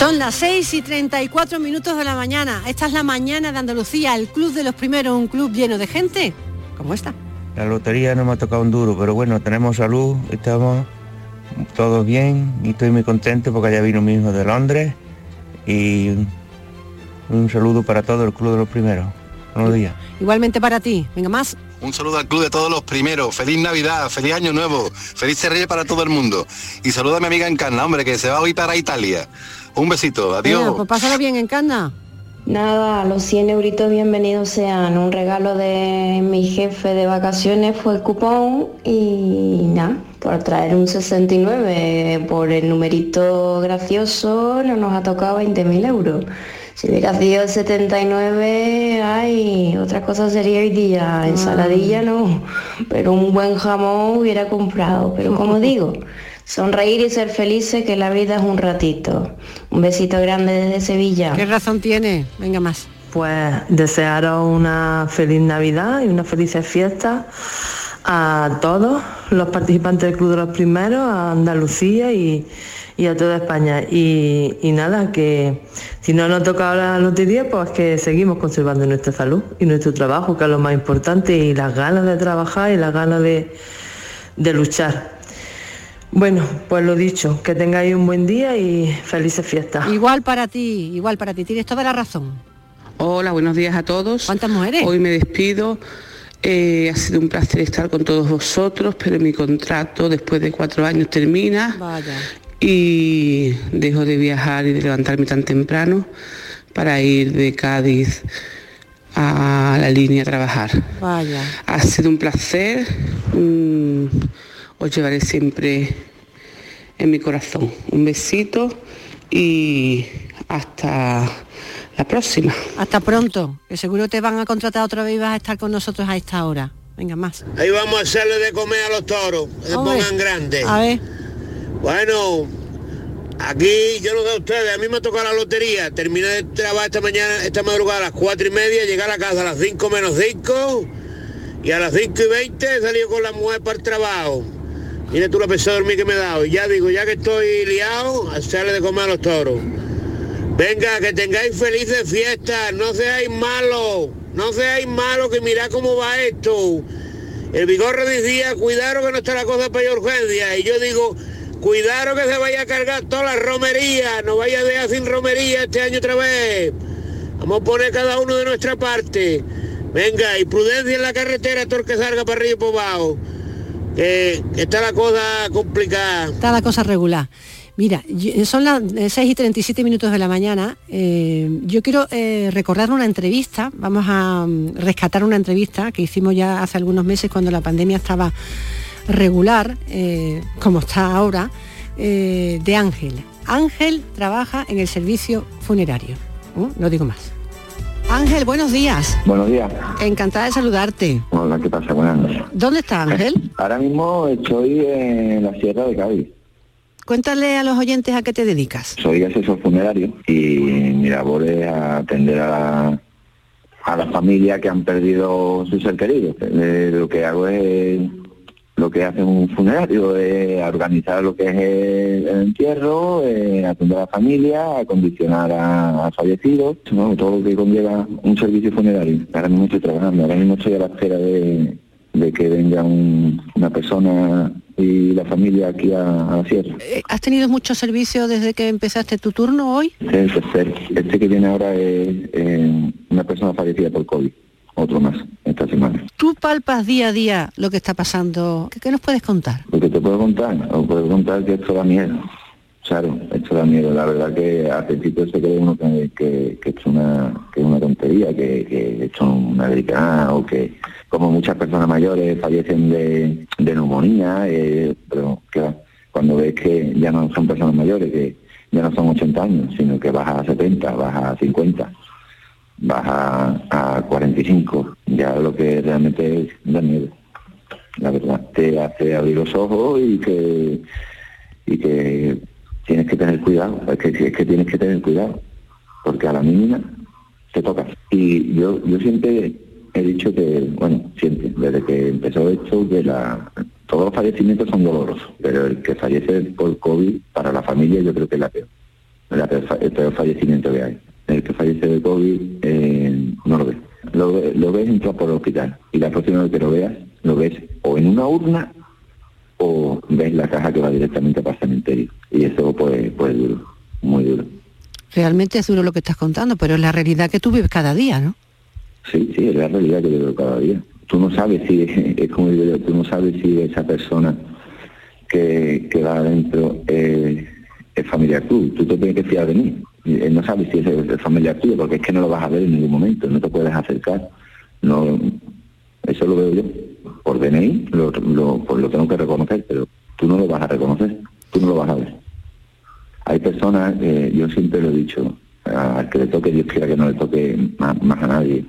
Son las 6 y 34 minutos de la mañana. Esta es la mañana de Andalucía, el club de los primeros, un club lleno de gente como esta. La lotería no me ha tocado un duro, pero bueno, tenemos salud, estamos todos bien y estoy muy contento porque ya vino mi hijo de Londres y un saludo para todo el Club de los Primeros. Buenos días. Igualmente para ti. Venga más. Un saludo al Club de todos los primeros. Feliz Navidad, feliz Año Nuevo, feliz Reyes para todo el mundo. Y saludo a mi amiga Encarna, hombre, que se va hoy para Italia. Un besito, adiós. Venga, pues pásalo bien en Canda. Nada, los 100 euritos bienvenidos sean. Un regalo de mi jefe de vacaciones fue el cupón y nada, por traer un 69 por el numerito gracioso no nos ha tocado 20.000 euros. Si hubiera sido el 79, ay, otra cosa sería hoy día. Ensaladilla no, pero un buen jamón hubiera comprado. Pero como digo, sonreír y ser felices que la vida es un ratito. Un besito grande desde Sevilla. ¿Qué razón tiene? Venga más. Pues desearos una feliz Navidad y unas felices fiestas a todos los participantes del Club de los Primeros, a Andalucía y, y a toda España. Y, y nada, que si no nos toca la lotería, pues que seguimos conservando nuestra salud y nuestro trabajo, que es lo más importante, y las ganas de trabajar y las ganas de, de luchar. Bueno, pues lo dicho, que tengáis un buen día y felices fiestas. Igual para ti, igual para ti, tienes toda la razón. Hola, buenos días a todos. ¿Cuántas mujeres? Hoy me despido. Eh, ha sido un placer estar con todos vosotros, pero mi contrato después de cuatro años termina Vaya. y dejo de viajar y de levantarme tan temprano para ir de Cádiz a la línea a trabajar. Vaya. Ha sido un placer. mm, os llevaré siempre en mi corazón. Un besito y hasta la próxima. Hasta pronto, que seguro te van a contratar otra vez y vas a estar con nosotros a esta hora. Venga más. Ahí vamos a hacerle de comer a los toros, que se pongan grandes. A ver. Bueno, aquí yo no sé a ustedes, a mí me ha tocado la lotería. Terminé de trabajar esta mañana, esta madrugada a las cuatro y media, llegar a la casa a las 5 menos 5 y a las 5 y 20 he salido con la mujer para el trabajo. Mira tú la pesada dormir que me he dado. Y ya digo, ya que estoy liado, hacerle de comer a los toros. Venga, que tengáis felices fiestas, no seáis malos, no seáis malos, que mirad cómo va esto. El Vigorra decía, cuidado que no está la cosa para urgencia. Y yo digo, cuidado que se vaya a cargar toda la romería, no vaya a dejar sin romería este año otra vez. Vamos a poner cada uno de nuestra parte. Venga, y prudencia en la carretera, todo que salga para arriba y para abajo. Que, está la cosa complicada. Está la cosa regular. Mira, yo- son las eh, 6 y 37 minutos de la mañana. Eh, yo quiero eh, recordar una entrevista, vamos a mm, rescatar una entrevista que hicimos ya hace algunos meses cuando la pandemia estaba regular, eh, como está ahora, eh, de Ángel. Ángel trabaja en el servicio funerario. ¿eh? No digo más. Ángel, buenos días. Buenos días. Encantada de saludarte. Hola, ¿qué pasa? Buenas noches. ¿Dónde está Ángel? Ahora mismo estoy en la Sierra de Cádiz. Cuéntale a los oyentes a qué te dedicas. Soy asesor funerario y mi labor es atender a, a las familias que han perdido su ser querido. Eh, lo que hago es lo que hace un funerario, es organizar lo que es el, el entierro, eh, atender a la familia, acondicionar a, a fallecidos, todo lo que conlleva un servicio funerario. Ahora mismo estoy trabajando, ahora mismo estoy a la espera de, de que venga un- una persona y la familia aquí a, a la sierra. Eh, ¿Has tenido mucho servicio desde que empezaste tu turno hoy? Es el tercer. Este que viene ahora es eh, una persona fallecida por COVID. Otro más esta semana. ¿Tú palpas día a día lo que está pasando? ¿Qué, qué nos puedes contar? Lo que te puedo contar, os puedo contar que esto da miedo. Claro, esto da miedo. La verdad que al principio se cree uno que, que, que es una, que es una tontería, que, que esto es una delicada o que como muchas personas mayores fallecen de, de neumonía, eh, pero va, cuando ves que ya no son personas mayores, que ya no son 80 años, sino que baja a 70, baja a 50, baja a 45, ya lo que realmente es da miedo. La verdad, te hace abrir los ojos y que y que tienes que tener cuidado, es que, es que tienes que tener cuidado, porque a la mínima te toca. Y yo, yo siempre he dicho que, bueno, siempre, desde que empezó esto, que la, todos los fallecimientos son dolorosos, pero el que fallece por COVID, para la familia yo creo que es la peor, la el peor fallecimiento que hay. El que fallece de COVID eh, no lo ves. Lo, lo ves entrar por el hospital y la próxima vez que lo veas lo ves o en una urna o ves la caja que va directamente para el cementerio. Y eso pues, pues duro, muy duro. Realmente es duro lo que estás contando, pero es la realidad que tú vives cada día, ¿no? Sí, sí, es la realidad que yo veo cada día. Tú no sabes si, es como digo yo, tú no sabes si esa persona que, que va adentro es, es familiar tuyo. Tú te tienes que fiar de mí. No sabe si es el, familiar tuyo, porque es que no lo vas a ver en ningún momento, no te puedes acercar. No, eso lo veo yo. Por DNI lo, lo, pues lo tengo que reconocer, pero tú no lo vas a reconocer, tú no lo vas a ver. Hay personas, eh, yo siempre lo he dicho, al que le toque, Dios quiera que no le toque más, a nadie,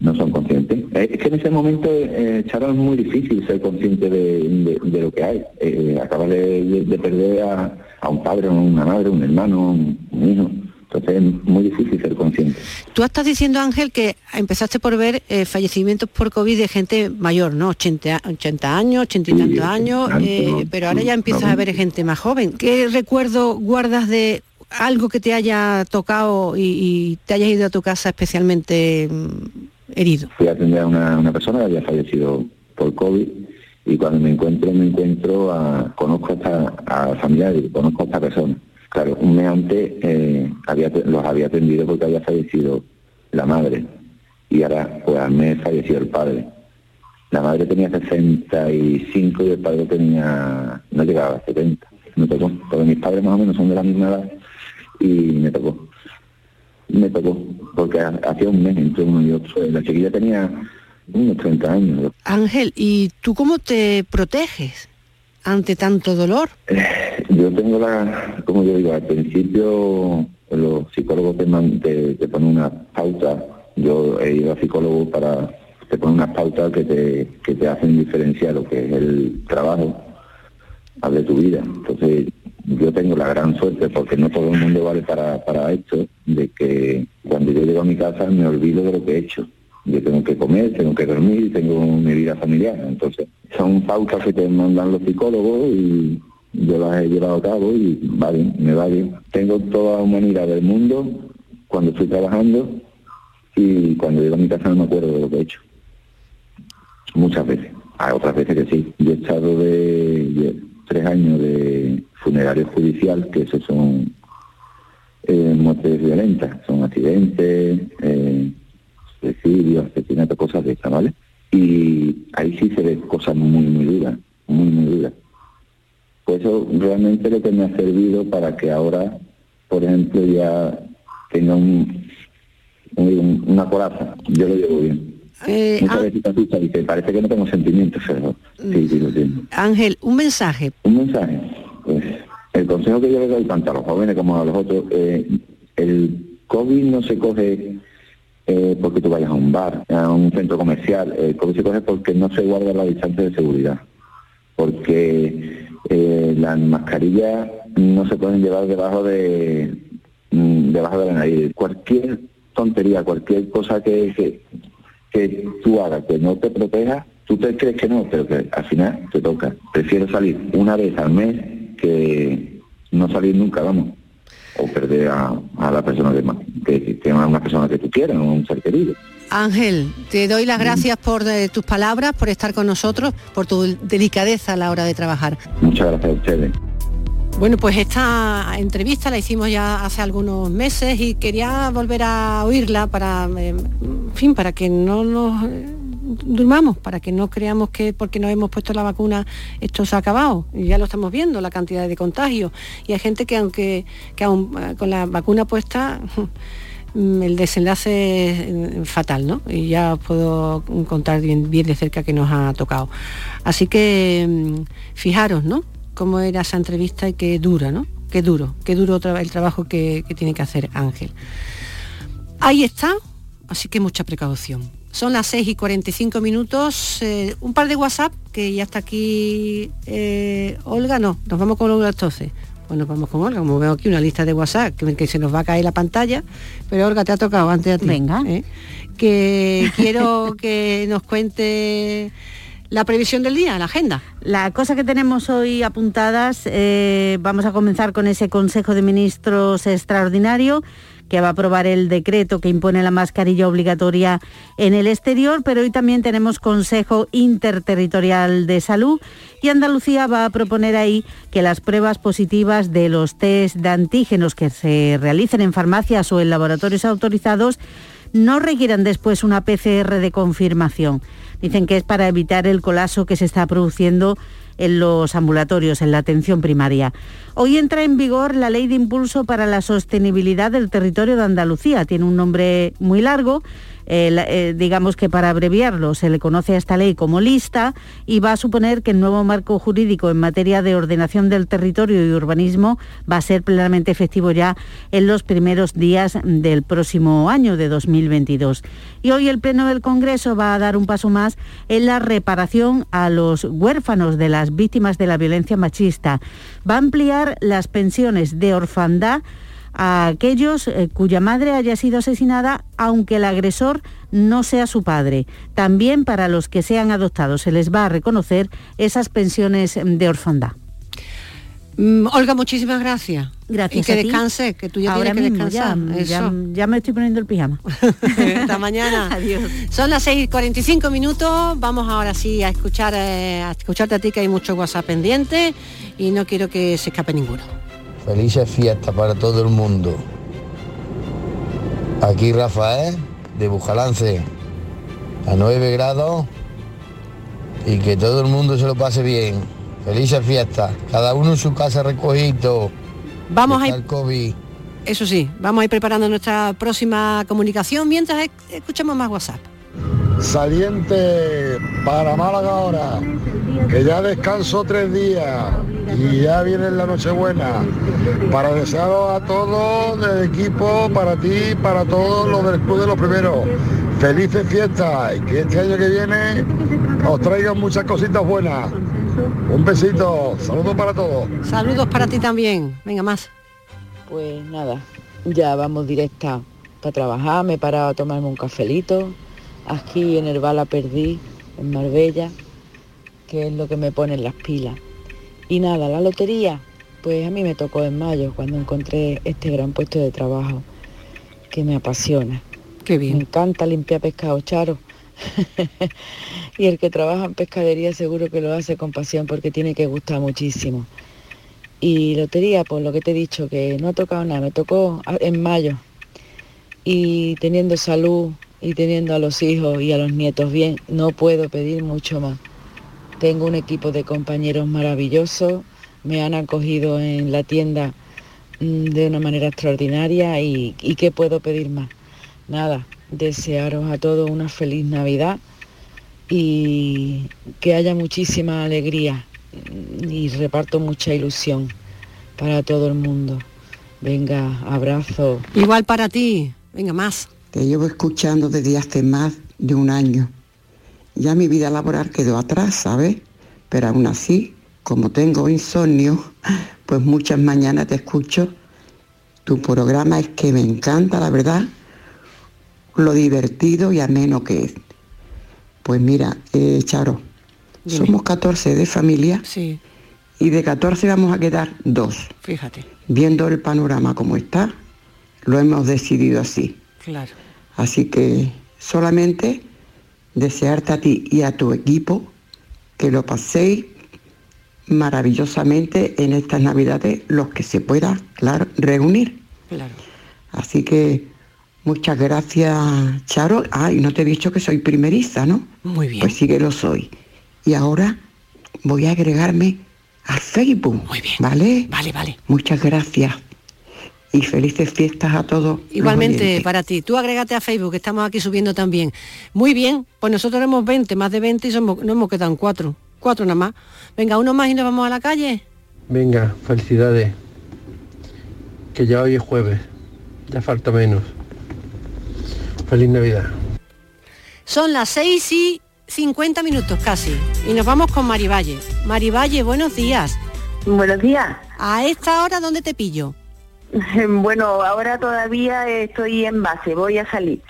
no son conscientes. Eh, es que en ese momento, eh, Charo, es muy difícil ser consciente de, lo que hay. Eh, acaba de, perder a, a, un padre, una madre, un hermano, un, hijo. Entonces es muy difícil ser consciente. Tú estás diciendo, Ángel, que empezaste por ver eh, fallecimientos por COVID de gente mayor, ¿no? 80, 80 años, 80 y tantos años, pero ahora ya empiezas a ver gente más joven. ¿Qué recuerdo guardas de algo que te haya tocado y, te hayas ido a tu casa especialmente mm, herido? Fui a atender a una, persona que había fallecido por COVID y cuando me encuentro, me encuentro a, conozco a, esta, a familiares, conozco a esta persona. Claro, un mes antes eh, había, los había atendido porque había fallecido la madre y ahora pues al mes falleció el padre. La madre tenía 65 y el padre tenía, no llegaba a 70. Me tocó, porque mis padres más o menos son de la misma edad y me tocó. Me tocó, porque hacía un mes entre uno y otro. La chiquilla tenía unos 30 años. Ángel, ¿y tú cómo te proteges ante tanto dolor? Eh, yo tengo la, como yo digo, al principio los psicólogos te, te, ponen una pauta. Yo he ido a psicólogos para, te ponen unas pautas que te, que te hacen diferenciar lo que es el trabajo de tu vida. Entonces yo tengo la gran suerte, porque no todo el mundo vale para, para esto, de que cuando yo llego a mi casa me olvido de lo que he hecho. Yo tengo que comer, tengo que dormir, tengo mi vida familiar. Entonces, son pautas que te mandan los psicólogos y yo las he llevado a cabo y va bien, me va. Tengo toda la humanidad del mundo cuando estoy trabajando y cuando llego a mi casa no me acuerdo de lo que he hecho. Muchas veces. Hay otras veces que sí. Yo he estado de tres años de funerario judicial, que eso son eh, muertes violentas, son accidentes, eh, suicidios, asesinatos, cosas de estas, ¿vale? Y ahí sí se ven cosas muy, muy duras, muy, muy duras. Pues eso realmente lo que me ha servido para que ahora, por ejemplo, ya tenga un, una coraza. Yo lo llevo bien. Eh, Muchas veces asusta y parece que no tengo sentimientos, pero sí, sí lo tengo. Ángel, un mensaje. Un mensaje. Pues el consejo que yo le doy tanto a los jóvenes como a los otros, eh, el COVID no se coge eh, porque tú vayas a un bar, a un centro comercial, el COVID se coge porque no se guarda la distancia de seguridad, porque las mascarillas no se pueden llevar debajo de mm, debajo de la nariz. Cualquier tontería, cualquier cosa que que tú hagas que no te proteja, tú te crees que no, pero que al final te toca. Prefiero salir una vez al mes que no salir nunca, vamos. O perder a, la persona que, que, una persona que tú quieras, un ser querido. Ángel, te doy las gracias por eh, tus palabras, por estar con nosotros, por tu delicadeza a la hora de trabajar. Muchas gracias a ustedes. Bueno, pues esta entrevista la hicimos ya hace algunos meses y quería volver a oírla para, eh, fin, para que no nos eh, durmamos, para que no creamos que porque nos hemos puesto la vacuna esto se ha acabado. Y ya lo estamos viendo, la cantidad de contagios. Y hay gente que aunque que aún eh, con la vacuna puesta el desenlace es fatal, ¿no? Y ya os puedo contar bien, bien de cerca que nos ha tocado. Así que mm, fijaros, ¿no? Cómo era esa entrevista y qué dura, ¿no? Qué duro, qué duro el trabajo que, tiene que hacer Ángel. Ahí está, así que mucha precaución. Son las 6 y 45 minutos. Eh, un par de WhatsApp, que ya está aquí eh, Olga. No, nos vamos con Olga entonces. Bueno, vamos con Olga, como veo aquí una lista de WhatsApp que, que, se nos va a caer la pantalla. Pero Olga, te ha tocado antes a ti. Venga. ¿eh? Que quiero que nos cuente la previsión del día, la agenda. La cosa que tenemos hoy apuntadas, eh, vamos a comenzar con ese Consejo de Ministros extraordinario que va a aprobar el decreto que impone la mascarilla obligatoria en el exterior, pero hoy también tenemos Consejo Interterritorial de Salud y Andalucía va a proponer ahí que las pruebas positivas de los test de antígenos que se realicen en farmacias o en laboratorios autorizados no requieran después una PCR de confirmación. Dicen que es para evitar el colapso que se está produciendo en los ambulatorios, en la atención primaria. Hoy entra en vigor la Ley de Impulso para la Sostenibilidad del Territorio de Andalucía. Tiene un nombre muy largo eh, eh, digamos que para abreviarlo, se le conoce a esta ley como lista y va a suponer que el nuevo marco jurídico en materia de ordenación del territorio y urbanismo va a ser plenamente efectivo ya en los primeros días del próximo año de 2022. Y hoy el Pleno del Congreso va a dar un paso más en la reparación a los huérfanos de las víctimas de la violencia machista. Va a ampliar las pensiones de orfandad a aquellos eh, cuya madre haya sido asesinada, aunque el agresor no sea su padre. También para los que sean adoptados se les va a reconocer esas pensiones de orfandad. Mm, Olga, muchísimas gracias. Gracias. Y que descanse, que tú ya Ahora tienes que descansar. ya, Eso. ya, ya me estoy poniendo el pijama. Hasta mañana. Adiós. Son las 6.45 minutos. Vamos ahora sí a escuchar eh, a escucharte a ti que hay mucho WhatsApp pendiente y no quiero que se escape ninguno. Felices fiestas para todo el mundo. Aquí Rafael, de Bujalance, a 9 grados y que todo el mundo se lo pase bien. Felices fiestas, cada uno en su casa recogido. Vamos a ir, COVID. eso sí, vamos a ir preparando nuestra próxima comunicación mientras esc- escuchamos más WhatsApp. Saliente para Málaga ahora, que ya descanso tres días y ya viene la Nochebuena. Para desearos a todos del equipo, para ti, para todos los del Club de los Primeros. Felices fiestas y que este año que viene os traigan muchas cositas buenas. Un besito, saludos para todos. Saludos para ti también. Venga más. Pues nada, ya vamos directa para trabajar, me he parado a tomarme un cafelito, aquí en el Bala Perdí, en Marbella, que es lo que me pone en las pilas. Y nada, la lotería, pues a mí me tocó en mayo, cuando encontré este gran puesto de trabajo, que me apasiona. Qué bien. Me encanta limpiar pescado, Charo. y el que trabaja en pescadería seguro que lo hace con pasión porque tiene que gustar muchísimo. Y lotería, por lo que te he dicho, que no ha tocado nada, me tocó en mayo. Y teniendo salud y teniendo a los hijos y a los nietos bien, no puedo pedir mucho más. Tengo un equipo de compañeros maravillosos, me han acogido en la tienda mm, de una manera extraordinaria y, y ¿qué puedo pedir más? Nada, desearos a todos una feliz Navidad y que haya muchísima alegría y reparto mucha ilusión para todo el mundo. Venga, abrazo. Igual para ti. Venga más. Te llevo escuchando desde hace más de un año. Ya mi vida laboral quedó atrás, ¿sabes? Pero aún así, como tengo insomnio, pues muchas mañanas te escucho. Tu programa es que me encanta, la verdad, lo divertido y ameno que es. Pues mira, eh, Charo, Dime. somos 14 de familia Sí, y de 14 vamos a quedar dos. fíjate. Viendo el panorama como está, lo hemos decidido así. Claro. Así que solamente desearte a ti y a tu equipo que lo paséis maravillosamente en estas navidades, los que se pueda, claro, reunir. Claro. Así que muchas gracias, Charo. Ah, y no te he dicho que soy primeriza, ¿no? Muy bien. Pues sí que lo soy. Y ahora voy a agregarme al Facebook. Muy bien. ¿Vale? Vale, vale. Muchas gracias. Y felices fiestas a todos. Igualmente para ti. Tú agrégate a Facebook, que estamos aquí subiendo también. Muy bien, pues nosotros éramos 20, más de 20 y somos, no hemos quedado en cuatro. Cuatro nada más. Venga, uno más y nos vamos a la calle. Venga, felicidades. Que ya hoy es jueves. Ya falta menos. Feliz Navidad. Son las 6 y 50 minutos casi. Y nos vamos con Marivalle. Marivalle, buenos días. Buenos días. ¿A esta hora dónde te pillo? Bueno, ahora todavía estoy en base, voy a salir.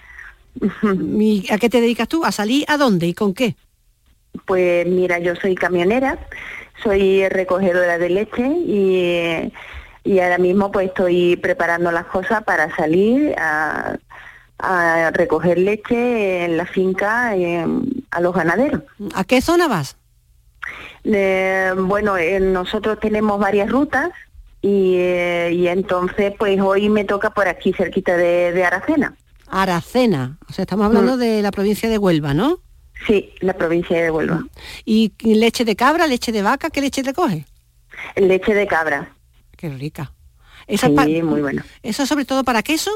¿Y ¿A qué te dedicas tú? ¿A salir a dónde y con qué? Pues mira, yo soy camionera, soy recogedora de leche y y ahora mismo pues estoy preparando las cosas para salir a, a recoger leche en la finca eh, a los ganaderos. ¿A qué zona vas? Eh, bueno, eh, nosotros tenemos varias rutas y, eh, y entonces pues hoy me toca por aquí cerquita de, de Aracena. Aracena, o sea, estamos hablando Mm. de la provincia de Huelva, ¿no? Sí, la provincia de Huelva. ¿Y leche de cabra, leche de vaca? ¿Qué leche te coge? Leche de cabra. Qué rica. Esa Sí, muy buena. ¿Eso sobre todo para queso?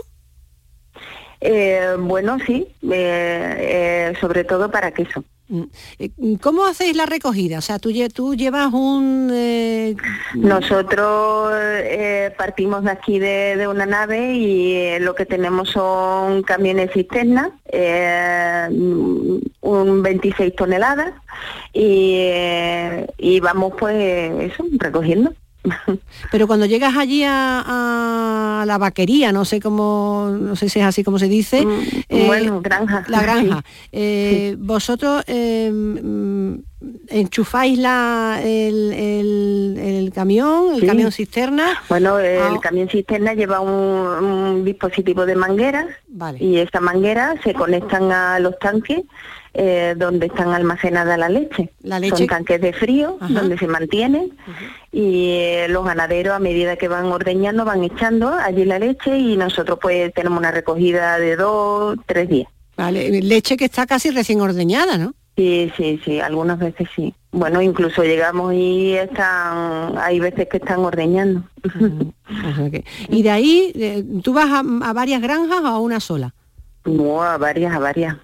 Eh, bueno, sí, eh, eh, sobre todo para queso. Mm. Eh, ¿Cómo hacéis la recogida? O sea, tú, lle- tú llevas un... eh, Nosotros eh, partimos de aquí de, de una nave y eh, lo que tenemos son camiones cisterna, eh, un 26 toneladas y, eh, y vamos pues eso, recogiendo. Pero cuando llegas allí a, a la vaquería, no sé cómo, no sé si es así como se dice. eh, Mm, bueno, granja. La granja. Sí. eh, Vosotros eh, mm, enchufáis la, el, el- el camión, el Sí. camión cisterna. Bueno, el Ah. camión cisterna lleva un, un dispositivo de mangueras y esas mangueras se conectan a los tanques eh, donde están almacenadas la leche. La leche- Son tanques de frío Ajá. donde se mantienen y eh, los ganaderos a medida que van ordeñando van echando allí la leche y nosotros pues tenemos una recogida de dos, tres días. Vale, leche que está casi recién ordeñada, ¿no? Sí, sí, sí, algunas veces sí. Bueno, incluso llegamos y están, hay veces que están ordeñando. Y de ahí, eh, ¿tú vas a, a varias granjas o a una sola? No, a varias, a varias.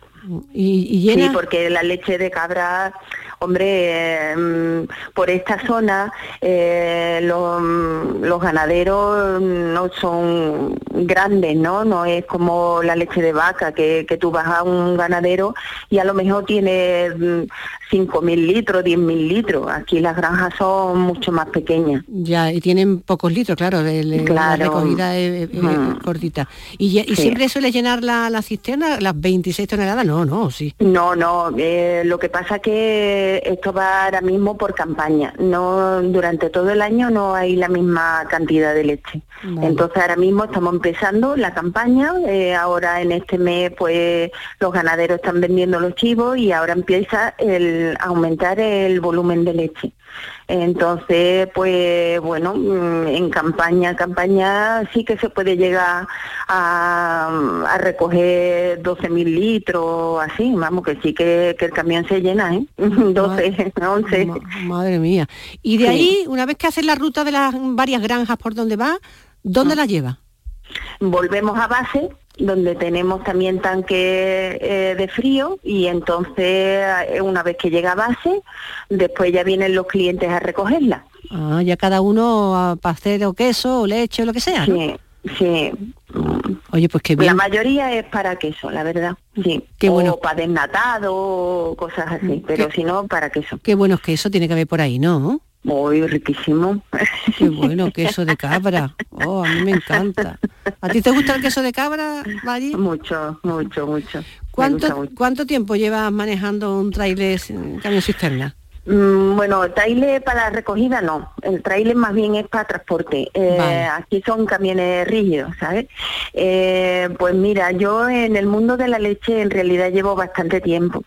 Y, y llena... Sí, porque la leche de cabra, hombre, eh, mm, por esta zona eh, los, mm, los ganaderos no son grandes, ¿no? No es como la leche de vaca, que, que tú vas a un ganadero y a lo mejor tiene mm, 5.000 litros, 10.000 litros. Aquí las granjas son mucho más pequeñas. Ya, y tienen pocos litros, claro, de, de- la Claro. recogida es, Mm. cortita. ¿Y, ya- y Sí. siempre suele llenar la, la cisterna las 26 toneladas? No, no, sí. No, no, eh, lo que pasa que esto va ahora mismo por campaña. No, durante todo el año no hay la misma cantidad de leche. Vale. Entonces ahora mismo estamos empezando la campaña. eh, ahora en este mes, pues los ganaderos están vendiendo los chivos y ahora empieza el a aumentar el volumen de leche. Entonces, pues bueno, mm, en campaña, campaña sí que se puede llegar a, a recoger 12.000 litros, así, vamos, que sí que, que el camión se llena, ¿eh? 12, 11. Madre mía. Y de Sí. ahí, una vez que haces la ruta de las varias granjas por donde va, ¿dónde Ah. la lleva? Volvemos a base, donde tenemos también tanque eh, de frío y entonces eh, una vez que llega a base, después ya vienen los clientes a recogerla. Ah, ya cada uno a- para hacer o queso o leche o lo que sea. ¿no? Sí, sí. Oye, pues qué La bien. mayoría es para queso, la verdad. Sí. Qué o bueno. para desnatado, o cosas así, pero si no, para queso. Qué buenos quesos tiene que haber por ahí, ¿no? Muy riquísimo. Qué bueno, queso de cabra. Oh, a mí me encanta. ¿A ti te gusta el queso de cabra, Mari? Mucho, mucho, mucho. ¿Cuánto, mucho. ¿Cuánto tiempo llevas manejando un trailer camión cisterna? Mm, Bueno, trailer para recogida no, el trailer más bien es para transporte. Eh, Vale. Aquí son camiones rígidos, ¿sabes? Eh, pues mira, yo en el mundo de la leche en realidad llevo bastante tiempo.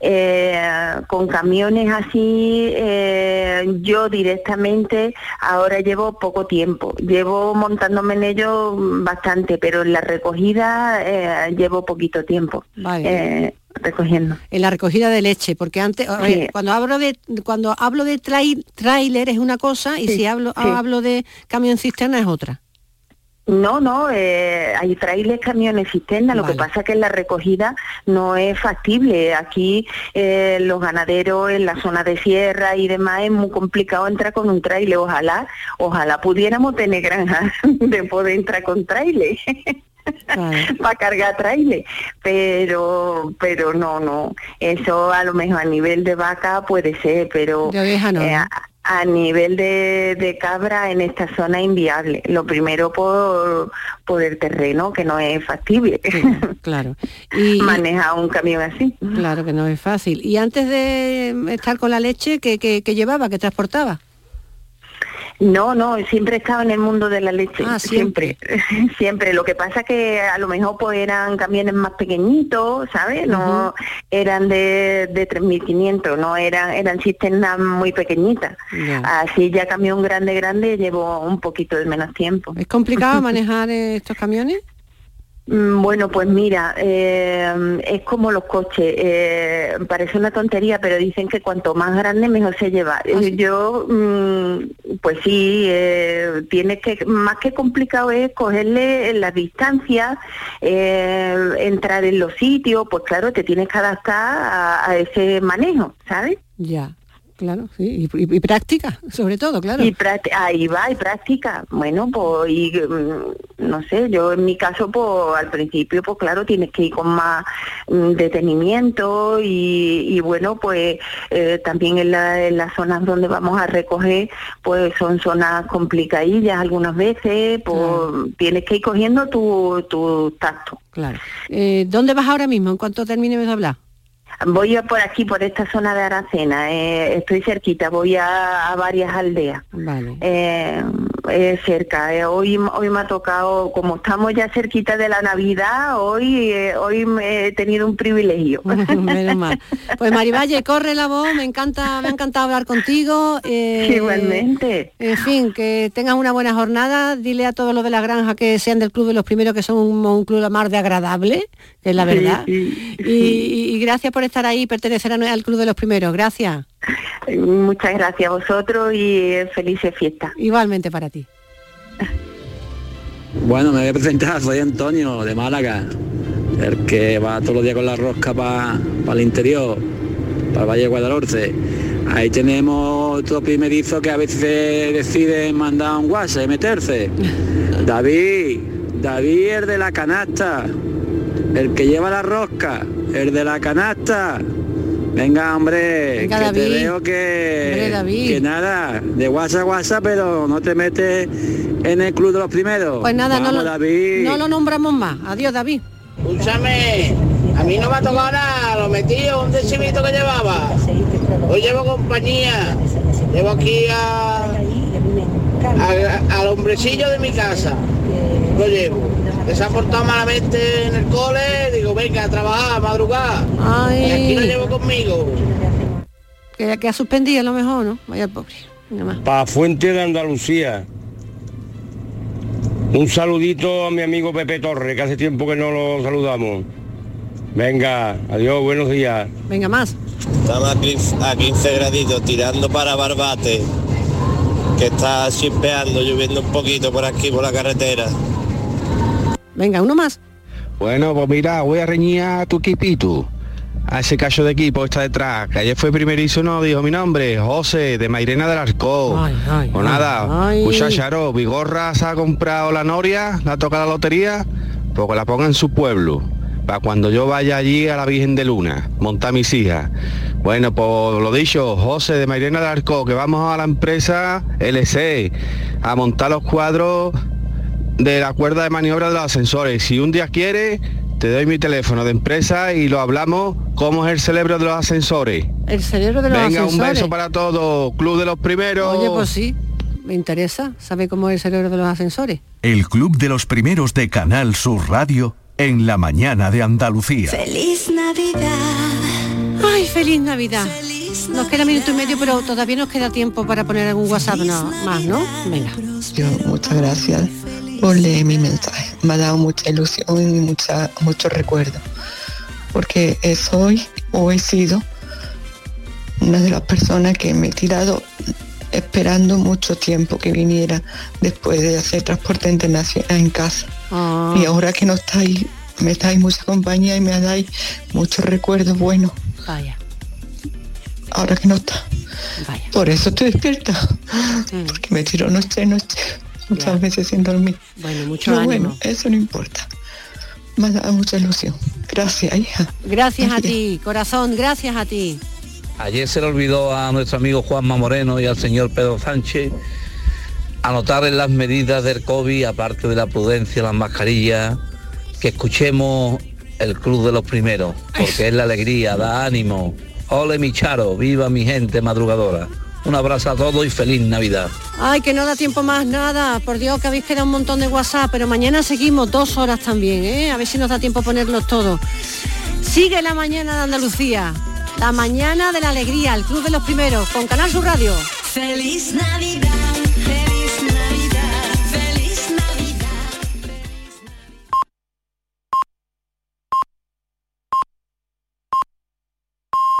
Eh, con camiones así, eh, yo directamente ahora llevo poco tiempo. Llevo montándome en ellos bastante, pero en la recogida eh, llevo poquito tiempo. Vale. Recogiendo. En la recogida de leche, porque antes, Sí. cuando hablo de cuando hablo de trai- tráiler es una cosa y Sí, si hablo sí. hablo de camión cisterna es otra. No, no, eh, hay trailers, camiones, cisterna. Lo que pasa que en la recogida no es factible. Aquí eh, los ganaderos en la zona de sierra y demás es muy complicado entrar con un trailer. Ojalá, ojalá pudiéramos tener granjas de poder entrar con trailer. Para cargar trailer pero pero no no eso a lo mejor a nivel de vaca puede ser pero De oveja no, eh, a, a nivel de, de cabra en esta zona inviable lo primero por por el terreno que no es factible Claro. Y manejar un camión así claro que no es fácil. Y antes de estar con la leche, ¿qué, qué- qué llevaba, qué transportaba? No, no, siempre he estado en el mundo de la leche, Ah, siempre, siempre. Lo que pasa que a lo mejor pues eran camiones más pequeñitos, ¿sabes? No eran de, de 3.500, no eran eran cisternas muy pequeñitas. Así ya camión grande, grande llevo un poquito de menos tiempo. ¿Es complicado manejar eh, estos camiones? Mm, Bueno, pues mira, eh, es como los coches. eh, parece una tontería, pero dicen que cuanto más grande mejor se lleva. Eh, Yo, mm, pues sí, eh, tienes que más que complicado es cogerle las distancias, eh, entrar en los sitios. Pues claro, te tienes que adaptar a, a ese manejo, ¿sabes? Ya, claro, sí. Y, y- y práctica, sobre todo, claro. Y ahí va, y práctica. Bueno, pues, y, mm, no sé, yo en mi caso, pues al principio, pues claro, tienes que ir con más mm, detenimiento y, y bueno, pues eh, también en, la- en las zonas donde vamos a recoger, pues son zonas complicadillas algunas veces, pues tienes que ir cogiendo tu, tu tacto. Claro. Eh, ¿Dónde vas ahora mismo? En cuanto terminemos de hablar. Voy a por aquí, por esta zona de Aracena, eh, estoy cerquita, voy a, a varias aldeas. Vale. Eh, eh, cerca. eh, hoy, hoy me ha tocado, como estamos ya cerquita de la Navidad, hoy, eh, hoy me he tenido un privilegio. Menos mal. Pues Marivalle, corre la voz, me encanta, me ha encantado hablar contigo. Igualmente. En fin, que tengas una buena jornada. Dile a todos los de la granja que sean del club de los primeros, que son un, un club más de agradable, que es la Sí, verdad. sí, Y, y- y gracias por estar ahí y pertenecer a- al club de los primeros. Gracias. Muchas gracias a vosotros y eh, felices fiestas. Igualmente para ti. Bueno, me voy a presentar, soy Antonio de Málaga, el que va todos los días con la rosca para el interior, para el Valle de Guadalhorce. Ahí tenemos otro primerizo que a veces deciden mandar un WhatsApp y meterse. David, David el de la canasta, el que lleva la rosca, el de la canasta. Venga, hombre, Venga, que te veo que, Hombre, David. que nada, de WhatsApp a WhatsApp, pero no te metes en el club de los primeros. Pues nada, no lo, David. no lo nombramos más. Adiós, David. Escúchame, a mí no me ha tocado nada, lo metí un decimito que llevaba. Hoy llevo compañía, llevo aquí a, a- al hombrecillo de mi casa, lo llevo. Que se ha portado malamente en el cole, digo, venga a trabajar, a madrugar. Ay. Y aquí lo llevo conmigo. Que, que ha suspendido a lo mejor, ¿no? Vaya el pobre. Venga más. Pa' Fuente de Andalucía. Un saludito a mi amigo Pepe Torre, que hace tiempo que no lo saludamos. Venga, adiós, buenos días. Venga más. Estamos aquí a 15 graditos tirando para Barbate, que está chispeando, lloviendo un poquito por aquí, por la carretera. Venga, uno más. Bueno, pues mira, voy a reñir a tu equipito. A ese cacho de equipo está detrás, que ayer fue primerizo, no dijo mi nombre, José, de Mairena del Arco. o nada, ay. Charo, Vigorra se ha comprado la noria, la toca la lotería, pues que la ponga en su pueblo. Para cuando yo vaya allí a la Virgen de Luna, montar mis hijas. Bueno, pues lo dicho, José de Mairena del Arco, que vamos a la empresa LC a montar los cuadros de la cuerda de maniobra de los ascensores. Si un día quiere, te doy mi teléfono de empresa y lo hablamos cómo es el cerebro de los ascensores. El cerebro de los Venga, un ascensores. beso para todos, Club de los Primeros. Oye, pues sí, me interesa saber cómo es el cerebro de los ascensores. El Club de los Primeros de Canal Sur Radio en la mañana de Andalucía. Feliz Navidad. Ay, feliz Navidad. Nos queda minuto y medio, pero todavía nos queda tiempo para poner algún WhatsApp no, más, ¿no? Venga. Yo, muchas gracias por leer mi mensaje. Me ha dado mucha ilusión y mucha, muchos recuerdos. Porque soy o he sido una de las personas que me he tirado esperando mucho tiempo que viniera después de hacer transporte internacional en casa. Ah. Y ahora que no estáis, me dais mucha compañía y me dais muchos recuerdos buenos. Vaya. Ahora que no está. Por eso estoy despierta. Mm. Porque me tiro noche noche, muchas veces sin dormir. Bueno, mucho Pero ánimo. bueno, eso no importa. Me ha dado mucha ilusión. Gracias, hija. Gracias a ti, corazón, gracias a ti. Ayer se le olvidó a nuestro amigo Juanma Moreno y al señor Pedro Sánchez anotar en las medidas del COVID, aparte de la prudencia, las mascarillas, que escuchemos el Club de los Primeros, porque es la alegría, da ánimo. Ole mi charo, viva mi gente madrugadora. Un abrazo a todos y feliz Navidad. Ay, que no da tiempo más nada. Por Dios, que habéis quedado un montón de WhatsApp, pero mañana seguimos dos horas también, ¿eh? A ver si nos da tiempo a ponerlos todos. Sigue la mañana de Andalucía. La mañana de la alegría, el Club de los Primeros, con Canal Sur Radio. Feliz Navidad.